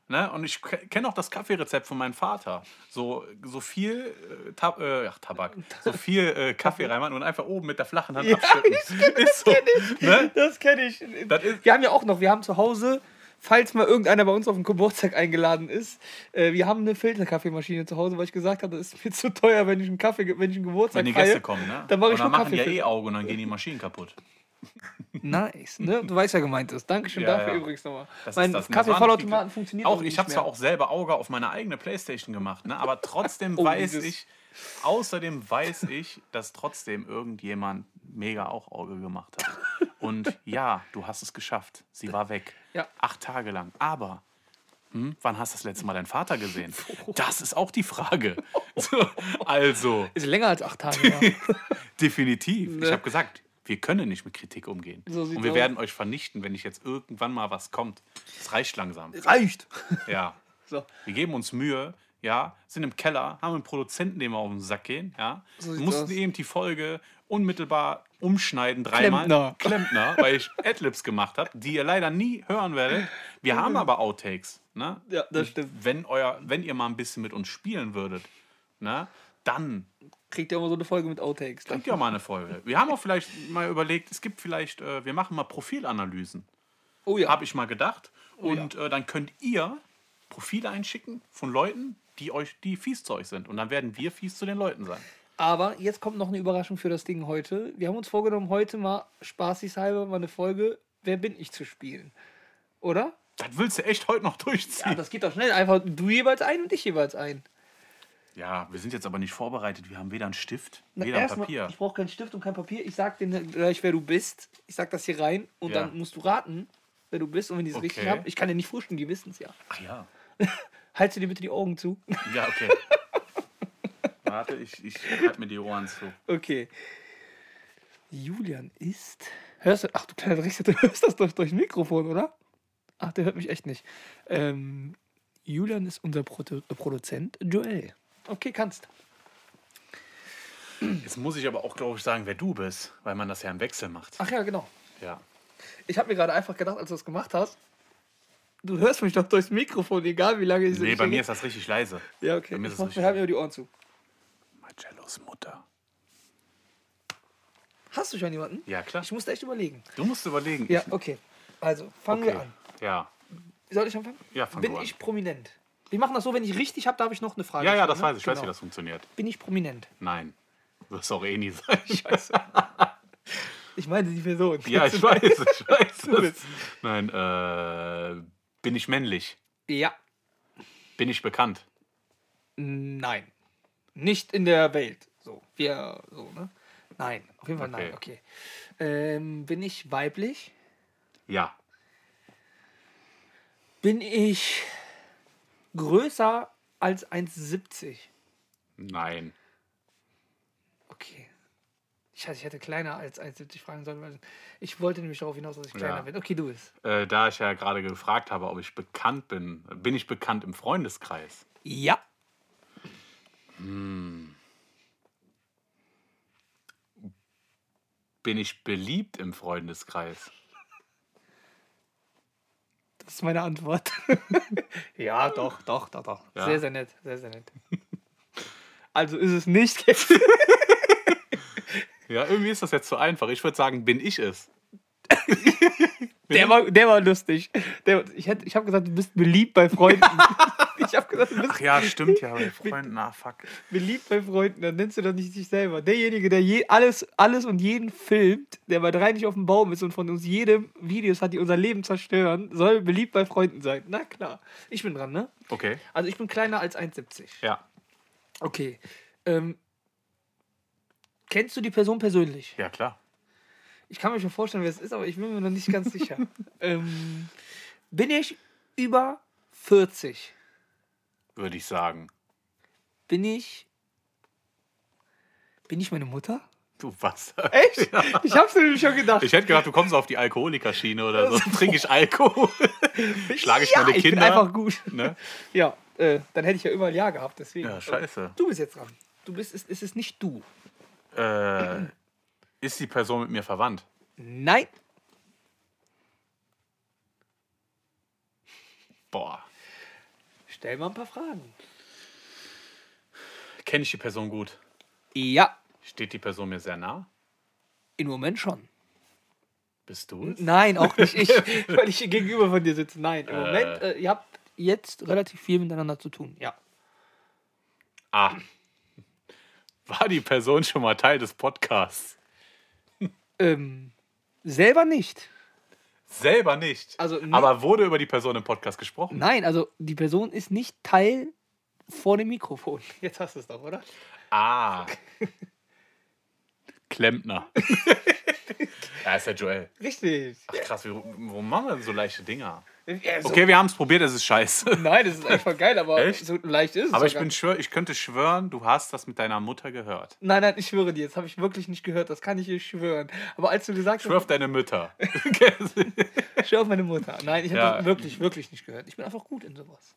Ne? Und ich kenne auch das Kaffeerezept von meinem Vater. So, so viel äh, Tab äh, ach, Tabak, so viel äh, Kaffee reinmachen und einfach oben mit der flachen Hand Ja, abschütten. ist so, ne? Das kenne ich. Das wir haben ja auch noch, wir haben zu Hause, falls mal irgendeiner bei uns auf den Geburtstag eingeladen ist, äh, wir haben eine Filterkaffeemaschine zu Hause, weil ich gesagt habe, das ist mir zu teuer, wenn ich einen Kaffee, wenn ich einen Geburtstag Wenn die feiere. Gäste kommen, ne? Dann mache ich und dann machen die ja Kaffee. eh Auge und dann gehen die Maschinen kaputt. Nice, ne? Du weißt ja gemeint ist. Dankeschön Ja, dafür ja. übrigens nochmal. Das Mein Kaffeevollautomaten funktioniert Auch, ich habe zwar auch selber Auge auf meine eigene Playstation gemacht, ne? aber trotzdem Oh, weiß dieses- ich, außerdem weiß ich, dass trotzdem irgendjemand mega auch Auge gemacht hat. Und ja, du hast es geschafft. Sie war weg. Ja. Acht Tage lang. Aber hm, wann hast du das letzte Mal deinen Vater gesehen? Das ist auch die Frage. So, also, Ist länger als acht Tage. Ja. definitiv. Ne? Ich habe gesagt, wir können nicht mit Kritik umgehen. So Und wir aus. werden euch vernichten, wenn nicht jetzt irgendwann mal was kommt. Es reicht langsam. Reicht. Ja. So. Wir geben uns Mühe, ja, sind im Keller, haben einen Produzenten, dem wir auf den Sack gehen, ja. So mussten aus. eben die Folge unmittelbar umschneiden, dreimal. Klempner. Klempner, weil ich Adlibs gemacht habe, die ihr leider nie hören werdet. Wir haben aber Outtakes, ne? Ja, das stimmt. Wenn, euer, wenn ihr mal ein bisschen mit uns spielen würdet, ne, dann Kriegt ihr immer so eine Folge mit Outtakes. Kriegt ihr auch mal eine Folge. Wir haben auch vielleicht mal überlegt, es gibt vielleicht, äh, wir machen mal Profilanalysen Oh ja. habe ich mal gedacht. Oh ja. und äh, dann könnt ihr Profile einschicken von Leuten, die euch, die fies zu euch sind. Und dann werden wir fies zu den Leuten sein. Aber jetzt kommt noch eine Überraschung für das Ding heute. Wir haben uns vorgenommen, heute mal spaßigshalber mal eine Folge Wer bin ich zu spielen. Oder? Das willst du echt heute noch Ja, durchziehen. das geht doch schnell. Einfach du jeweils ein und ich jeweils ein. Ja, wir sind jetzt aber nicht vorbereitet. Wir haben weder einen Stift, Na, weder ein Papier. Ich brauche keinen Stift und kein Papier. Ich sag dir gleich, wer du bist. Ich sag das hier rein und Ja. dann musst du raten, wer du bist. Und wenn die es Okay. richtig haben, ich kann dir nicht vorstellen, die wissen es ja. Ach ja. Halt dir bitte die Augen zu. Ja, okay. Warte, ich, ich halte mir die Ohren zu. Okay. Julian ist. Hörst du? Ach du kleiner Drecksack, du hörst das durch, durch Mikrofon, oder? Ach, der hört mich echt nicht. Ähm, Julian ist unser Produ Produzent Joel. Okay, kannst. Jetzt muss ich aber auch, glaube ich, sagen, wer du bist, weil man das ja im Wechsel macht. Ach ja, genau. Ja. Ich habe mir gerade einfach gedacht, als du das gemacht hast, du hörst mich doch durchs Mikrofon, egal wie lange ich Nee, ich- bei mir ist das richtig leise. Ja, okay. bei mir ist Ich es mach richtig mir halt mir die Ohren zu. Marcellos Mutter. Hast du schon jemanden? Ja, klar. Ich musste echt überlegen. Du musst überlegen. Ja, okay. Also, fangen wir an. Ja. Soll ich anfangen? Ja, fang Bin du an. ich prominent? Wir machen das so, wenn ich richtig habe, darf ich noch eine Frage Ja, ja, stellen, das ne? weiß ich. Ich weiß, wie Genau. das funktioniert. Bin ich prominent? Nein. Wirst auch eh nie sein. Scheiße. ich meine die Person. Ja, ich weiß, ich weiß. Nein, äh, bin ich männlich? Ja. Bin ich bekannt? Nein. Nicht in der Welt. So. Wir, so, ne? Nein. Auf jeden Fall nein. Okay. Ähm, bin ich weiblich? Ja. Bin ich größer als 1,70? Nein. Okay. Scheiße, ich hätte kleiner als 1,70 fragen sollen, weil ich wollte nämlich darauf hinaus, dass ich kleiner Ja. bin. Okay, du bist. Äh, da ich ja gerade gefragt habe, ob ich bekannt bin, bin ich bekannt im Freundeskreis? Ja. Bin ich beliebt im Freundeskreis? Das ist meine Antwort. ja, doch, doch, doch, doch. Ja. Sehr, sehr nett, sehr, sehr nett. Also ist es nicht. Ja, irgendwie ist das jetzt zu einfach. Ich würde sagen, bin ich es? Der war, der war lustig. Der, ich ich habe gesagt, du bist beliebt bei Freunden. Ich habe gesagt, du bist Ach ja, stimmt ja, bei Freunden. Ah, fuck. beliebt bei Freunden. Dann nennst du doch nicht dich selber. Derjenige, der je, alles, alles und jeden filmt, der bei drei nicht auf dem Baum ist und von uns jedem Videos hat, die unser Leben zerstören, soll beliebt bei Freunden sein. Na klar. Ich bin dran, ne? Okay. Also ich bin kleiner als 1,70. Ja. Okay. Ähm, kennst du die Person persönlich? Ja, klar. Ich kann mir schon vorstellen, wer es ist, aber ich bin mir noch nicht ganz sicher. ähm, bin ich über 40? Würde ich sagen. Bin ich. Bin ich meine Mutter? Du was? Echt? Ich hab's nämlich schon gedacht. Ich hätte gedacht, du kommst auf die Alkoholikerschiene oder so. Trinke ich Alkohol? Schlage ich ja, meine Ich bin Kinder? einfach gut. Ne? Ja, äh, dann hätte ich ja überall Ja gehabt, deswegen. Ja, scheiße. Du bist jetzt dran. Du bist, es, es ist nicht du. Äh, ist die Person mit mir verwandt? Nein. Boah. Stell mal ein paar Fragen. Kenne ich die Person gut? Ja, Steht die Person mir sehr nah? im Moment schon. Bist du es? Nein, auch nicht ich, weil ich hier gegenüber von dir sitze. Nein, im Moment, äh, ihr habt jetzt relativ viel miteinander zu tun. Ja. Ah. War die Person schon mal Teil des Podcasts? Ähm, selber nicht. Selber nicht. Also, ne- Aber wurde über die Person im Podcast gesprochen? Nein, also die Person ist nicht Teil vor dem Mikrofon. Jetzt hast du es doch, oder? Ah. Klempner. ja, ist der Joel. Richtig. Ach krass, wie, warum machen wir denn so leichte Dinger? Ja, so- Okay, wir haben es probiert, es ist scheiße. Nein, das ist einfach geil, aber Echt? so leicht ist es. Aber ich, bin schwör, ich könnte schwören, du hast das mit deiner Mutter gehört. Nein, nein, ich schwöre dir, das habe ich wirklich nicht gehört. Das kann ich dir schwören. Aber als du gesagt Schwör auf hast, deine Mütter. schwör auf meine Mutter. Nein, ich habe Ja. das wirklich, wirklich nicht gehört. Ich bin einfach gut in sowas.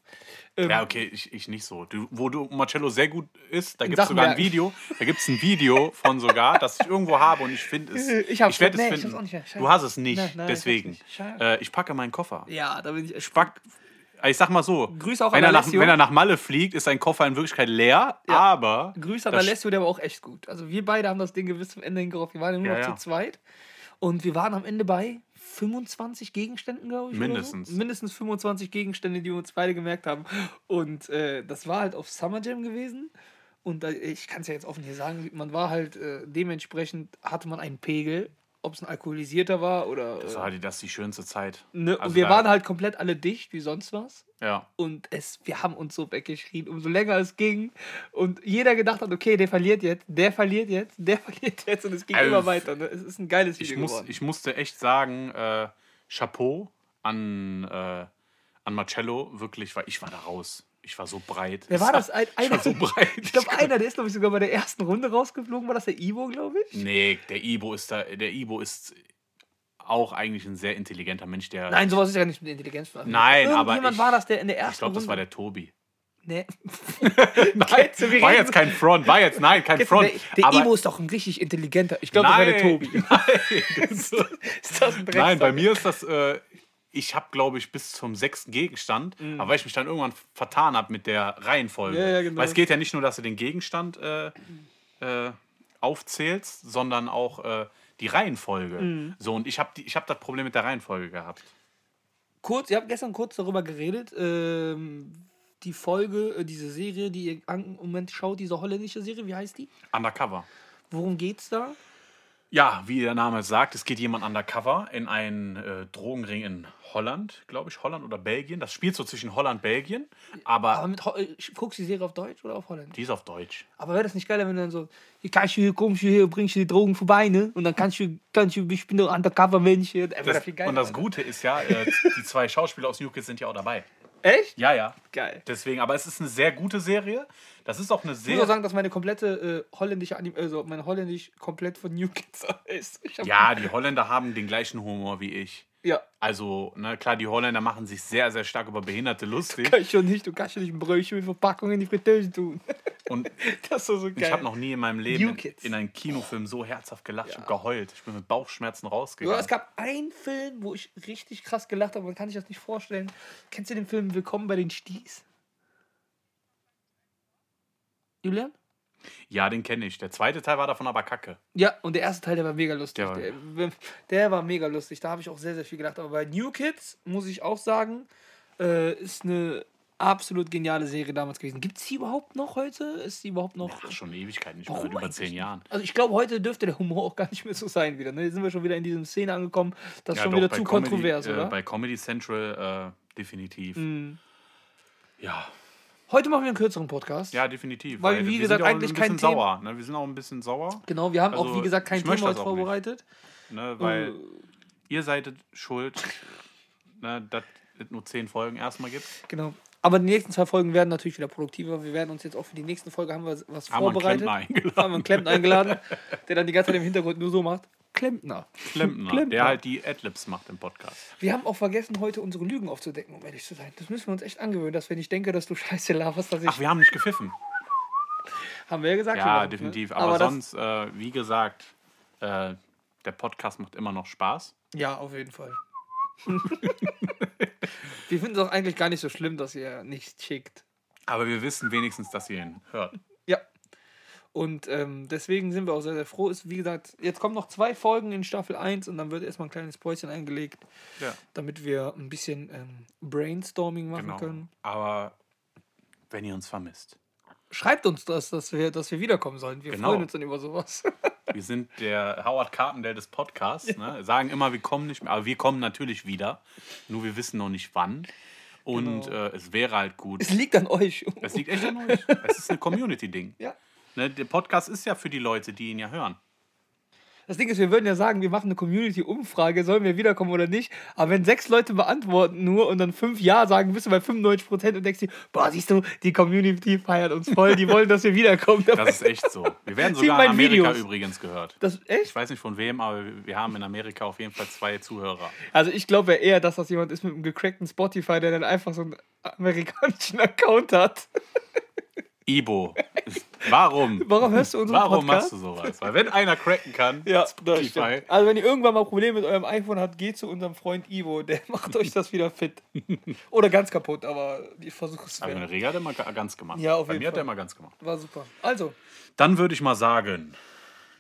Ähm, Ja, okay, ich, ich nicht so. Du, wo du Marcello sehr gut ist, da gibt es sogar ein. Video. Da gibt es ein Video von sogar, das ich irgendwo habe und ich finde es. Ich hab's- werde nee, es ich finden. nicht du hast es nicht, Nein, nein, ich deswegen. nicht. Schade. Äh, ich packe meinen Koffer. Ja, da bin ich. Ich pack, ich sag mal so, Grüße auch wenn, an er nach, wenn er nach Malle fliegt, ist sein Koffer in Wirklichkeit leer, aber Grüße an Alessio, der war auch echt gut. Also wir beide haben das Ding bis zum Ende hingerafft. Wir waren ja nur Ja, noch ja. zu zweit. Und wir waren am Ende bei 25 Gegenständen, glaube ich. oder Mindestens. So. Mindestens 25 Gegenstände, die wir uns beide gemerkt haben. Und äh, das war halt auf Summer Jam gewesen. Und ich kann es ja jetzt offen hier sagen, man war halt äh, dementsprechend, hatte man einen Pegel, ob es ein alkoholisierter war oder. das äh, war die, das die schönste Zeit. ne? Also und wir da- waren halt komplett alle dicht, wie sonst was. Ja. Und es, wir haben uns so weggeschrien, umso länger es ging. Und jeder gedacht hat, okay, der verliert jetzt, der verliert jetzt, der verliert jetzt. Und es ging Also, immer weiter. Ne? Es ist ein geiles Ich, Video muss, geworden. ich musste echt sagen, äh, Chapeau an, äh, an Marcello, wirklich, weil ich war da raus. Ich war so breit. Wer war das? Ein, Ich einer, war so breit. ich glaube, einer, der ist, glaube ich, sogar bei der ersten Runde rausgeflogen. War das der Ivo, glaube ich? Nee, der Ibo ist da, der Ibo ist auch eigentlich ein sehr intelligenter Mensch, der. Nein, sowas ist ja nicht mit Intelligenz. Nein, aber ich- war das, der in der ersten ich glaube, das war der Tobi. Nee. Nein, du, war jetzt kein Front, war jetzt, nein, kein Kennst Front. der der Ivo ist doch ein richtig intelligenter. Ich glaube, das war der Tobi. Nein, ist das ein nein, bei mir ist das, äh, ich habe, glaube ich, bis zum sechsten Gegenstand, aber weil ich mich dann irgendwann vertan habe mit der Reihenfolge. Mhm. Ja, ja, genau. Weil es geht ja nicht nur, dass du den Gegenstand äh, äh, aufzählst, sondern auch äh, die Reihenfolge. Mhm. So, und ich habe hab das Problem mit der Reihenfolge gehabt. kurz, ihr habt gestern kurz darüber geredet, ähm, die Folge, äh, diese Serie, die ihr im Moment schaut, diese holländische Serie, wie heißt die? Undercover. Worum geht's da? Ja, wie der Name sagt, es geht jemand undercover in einen äh, Drogenring in Holland, glaube ich, Holland oder Belgien. Das spielt so zwischen Holland und Belgien, aber Aber mit, Ho- äh, guckst du die Serie auf Deutsch oder auf Holländisch? die ist auf Deutsch. Aber wäre das nicht geiler, wenn du dann so, hier kannst du hier, kommst du hier, bringst du die Drogen vorbei, ne? Und dann kannst du, kannst du, ich bin doch Undercover-Mensch. hier. Wär Das, viel geiler, und das Alter. Gute ist ja, äh, die zwei Schauspieler aus New Kids sind ja auch dabei. Echt? Ja, ja. Geil. Deswegen, aber es ist eine sehr gute Serie. Das ist auch eine Ich muss auch sagen, dass meine komplette äh, holländische Anim also mein Holländisch komplett von New Kids ist. Ja, die Holländer haben den gleichen Humor wie ich. Ja. Also, ne, klar, die Holländer machen sich sehr, sehr stark über Behinderte lustig. Kann ich schon nicht, du kannst schon nicht ein Brötchen mit Verpackung in die Fritteuse tun. Und Das ist so, geil. ich habe noch nie in meinem Leben in, in einem Kinofilm so herzhaft gelacht. Ich habe geheult. Ich bin mit Bauchschmerzen Ja, rausgegangen. es gab einen Film, wo ich richtig krass gelacht habe, man kann sich das nicht vorstellen. Kennst du den Film Willkommen bei den Sties? Julian? Ja, den kenne ich. Der zweite Teil war davon aber kacke. Ja, und der erste Teil, der war mega lustig. Der war- Der, der war mega lustig. Da habe ich auch sehr, sehr viel gelacht. Aber bei New Kids, muss ich auch sagen, äh, ist eine absolut geniale Serie damals gewesen. Gibt es die überhaupt noch heute? Ist die überhaupt noch. Ach, schon eine Ewigkeit nicht Warum über zehn? Jahren. Also ich glaube, heute dürfte der Humor auch gar nicht mehr so sein wieder. Ne? Jetzt sind wir schon wieder in diesem Szene angekommen. Das ist Ja, schon doch, wieder zu Comedy, kontrovers, äh, oder? Bei Comedy Central äh, definitiv. Mhm. Ja. Heute machen wir einen kürzeren Podcast. ja, definitiv. Weil, wie wir gesagt, sind ja auch eigentlich ein kein Thema. sauer. Ne? Wir sind auch ein bisschen sauer, Genau, wir haben auch, Also, wie gesagt, kein Thema heute auch vorbereitet. ne? weil Äh, ihr seid schuld, ne? dass es nur zehn Folgen erstmal gibt. Genau. Aber die nächsten zwei Folgen werden natürlich wieder produktiver. Wir werden uns jetzt auch für die nächste Folge haben wir was Haben wir einen vorbereitet. Klempner eingeladen. Haben wir einen Klempner eingeladen, der dann die ganze Zeit im Hintergrund nur so macht. Klempner. Klempner, Klempner. der halt die Adlibs macht im Podcast. Wir haben auch vergessen, heute unsere Lügen aufzudecken, um ehrlich zu sein. Das müssen wir uns echt angewöhnen, dass wenn ich denke, dass du Scheiße laberst, dass ich. Ach, wir haben nicht gepfiffen. haben wir ja gesagt. Ja, mal, ne? definitiv. Aber, das, sonst, äh, wie gesagt, äh, der Podcast macht immer noch Spaß. Ja, auf jeden Fall. wir finden es auch eigentlich gar nicht so schlimm, dass ihr nichts schickt. Aber wir wissen wenigstens, dass ihr ihn hört. Ja. Und ähm, deswegen sind wir auch sehr, sehr froh. Ist, wie gesagt, jetzt kommen noch zwei Folgen in Staffel 1 und dann wird erstmal ein kleines Päuschen eingelegt, Ja, damit wir ein bisschen ähm, Brainstorming machen genau. können. Aber wenn ihr uns vermisst, Schreibt uns das, dass wir, dass wir wiederkommen sollen. Wir Genau. freuen uns dann über sowas. wir sind der Howard Carpendale des Podcasts. Ne? Sagen immer, wir kommen nicht mehr, aber wir kommen natürlich wieder. Nur wir wissen noch nicht wann. Und Genau. äh, es wäre halt gut. es liegt an euch. Es liegt echt an euch. Es ist ein Community-Ding. ja. Ne? Der Podcast ist ja für die Leute, die ihn ja hören. Das Ding ist, wir würden ja sagen, wir machen eine Community-Umfrage, sollen wir wiederkommen oder nicht. Aber wenn sechs Leute beantworten nur und dann fünf Ja sagen, bist du bei 95% und denkst dir, boah, siehst du, die Community feiert uns voll, die wollen, dass wir wiederkommen. Das ist echt so. Wir werden sogar in Amerika Videos. übrigens gehört. Das, echt? Ich weiß nicht von wem, aber wir haben in Amerika auf jeden Fall zwei Zuhörer. Also ich glaube ja eher, dass das jemand ist mit einem gecrackten Spotify, der dann einfach so einen amerikanischen Account hat. Ibo. Warum? Warum hörst du unseren Warum Podcast? machst du sowas? Weil wenn einer cracken kann, Ja, das Spotify. Also wenn ihr irgendwann mal Probleme mit eurem iPhone habt, geht zu unserem Freund Ivo, der macht euch das wieder fit. Oder ganz kaputt, aber ich versuche es aber eine Rega hat er ga- ganz gemacht. Ja, auf Bei jeden mir hat er Fall. immer ganz gemacht. War super. Also, Dann würde ich mal sagen,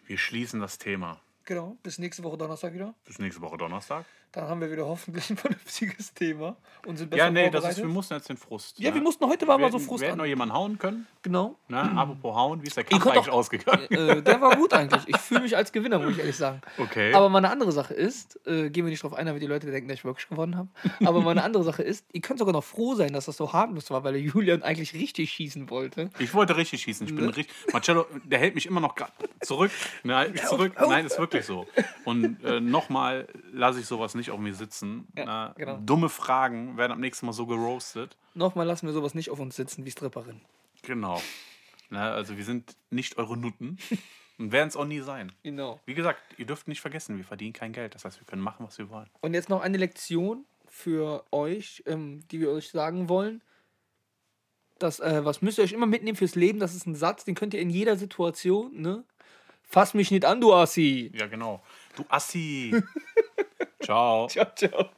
wir schließen das Thema. genau, bis nächste Woche Donnerstag wieder. Bis nächste Woche Donnerstag. Dann haben wir wieder hoffentlich ein vernünftiges Thema und sind besser Ja, nee, das ist, wir mussten jetzt den Frust. ja, ne? wir mussten heute war wir mal so Frust Wir hätten noch an. jemanden hauen können. Genau. Ne? Apropos hauen, wie ist der Kampf eigentlich auch- ausgegangen? Äh, der war gut eigentlich. Ich fühle mich als Gewinner, muss ich ehrlich sagen. Okay. Aber mal eine andere Sache ist, äh, gehen wir nicht drauf ein, damit die Leute denken, dass ich wirklich gewonnen habe. Aber mal eine andere Sache ist, ihr könnt sogar noch froh sein, dass das so harmlos war, weil der Julian eigentlich richtig schießen wollte. Ich wollte richtig schießen. Ich bin Ne? richtig. Marcello, der hält mich immer noch zurück. Ne, hält mich zurück. Nein, ist wirklich so. Und äh, nochmal lasse ich sowas nicht auf mir sitzen. Ja, Na, genau. Dumme Fragen werden am nächsten Mal so geroastet. Nochmal lassen wir sowas nicht auf uns sitzen wie Stripperin. Genau. Na, also wir sind nicht eure Nutten und werden es auch nie sein. Genau. Wie gesagt, ihr dürft nicht vergessen, wir verdienen kein Geld. Das heißt, wir können machen, was wir wollen. Und jetzt noch eine Lektion für euch, ähm, die wir euch sagen wollen. Das, äh, was müsst ihr euch immer mitnehmen fürs Leben? Das ist ein Satz, den könnt ihr in jeder Situation, ne? Fass mich nicht an, du Assi. Ja, genau. Du Assi. Ciao. Ciao, ciao.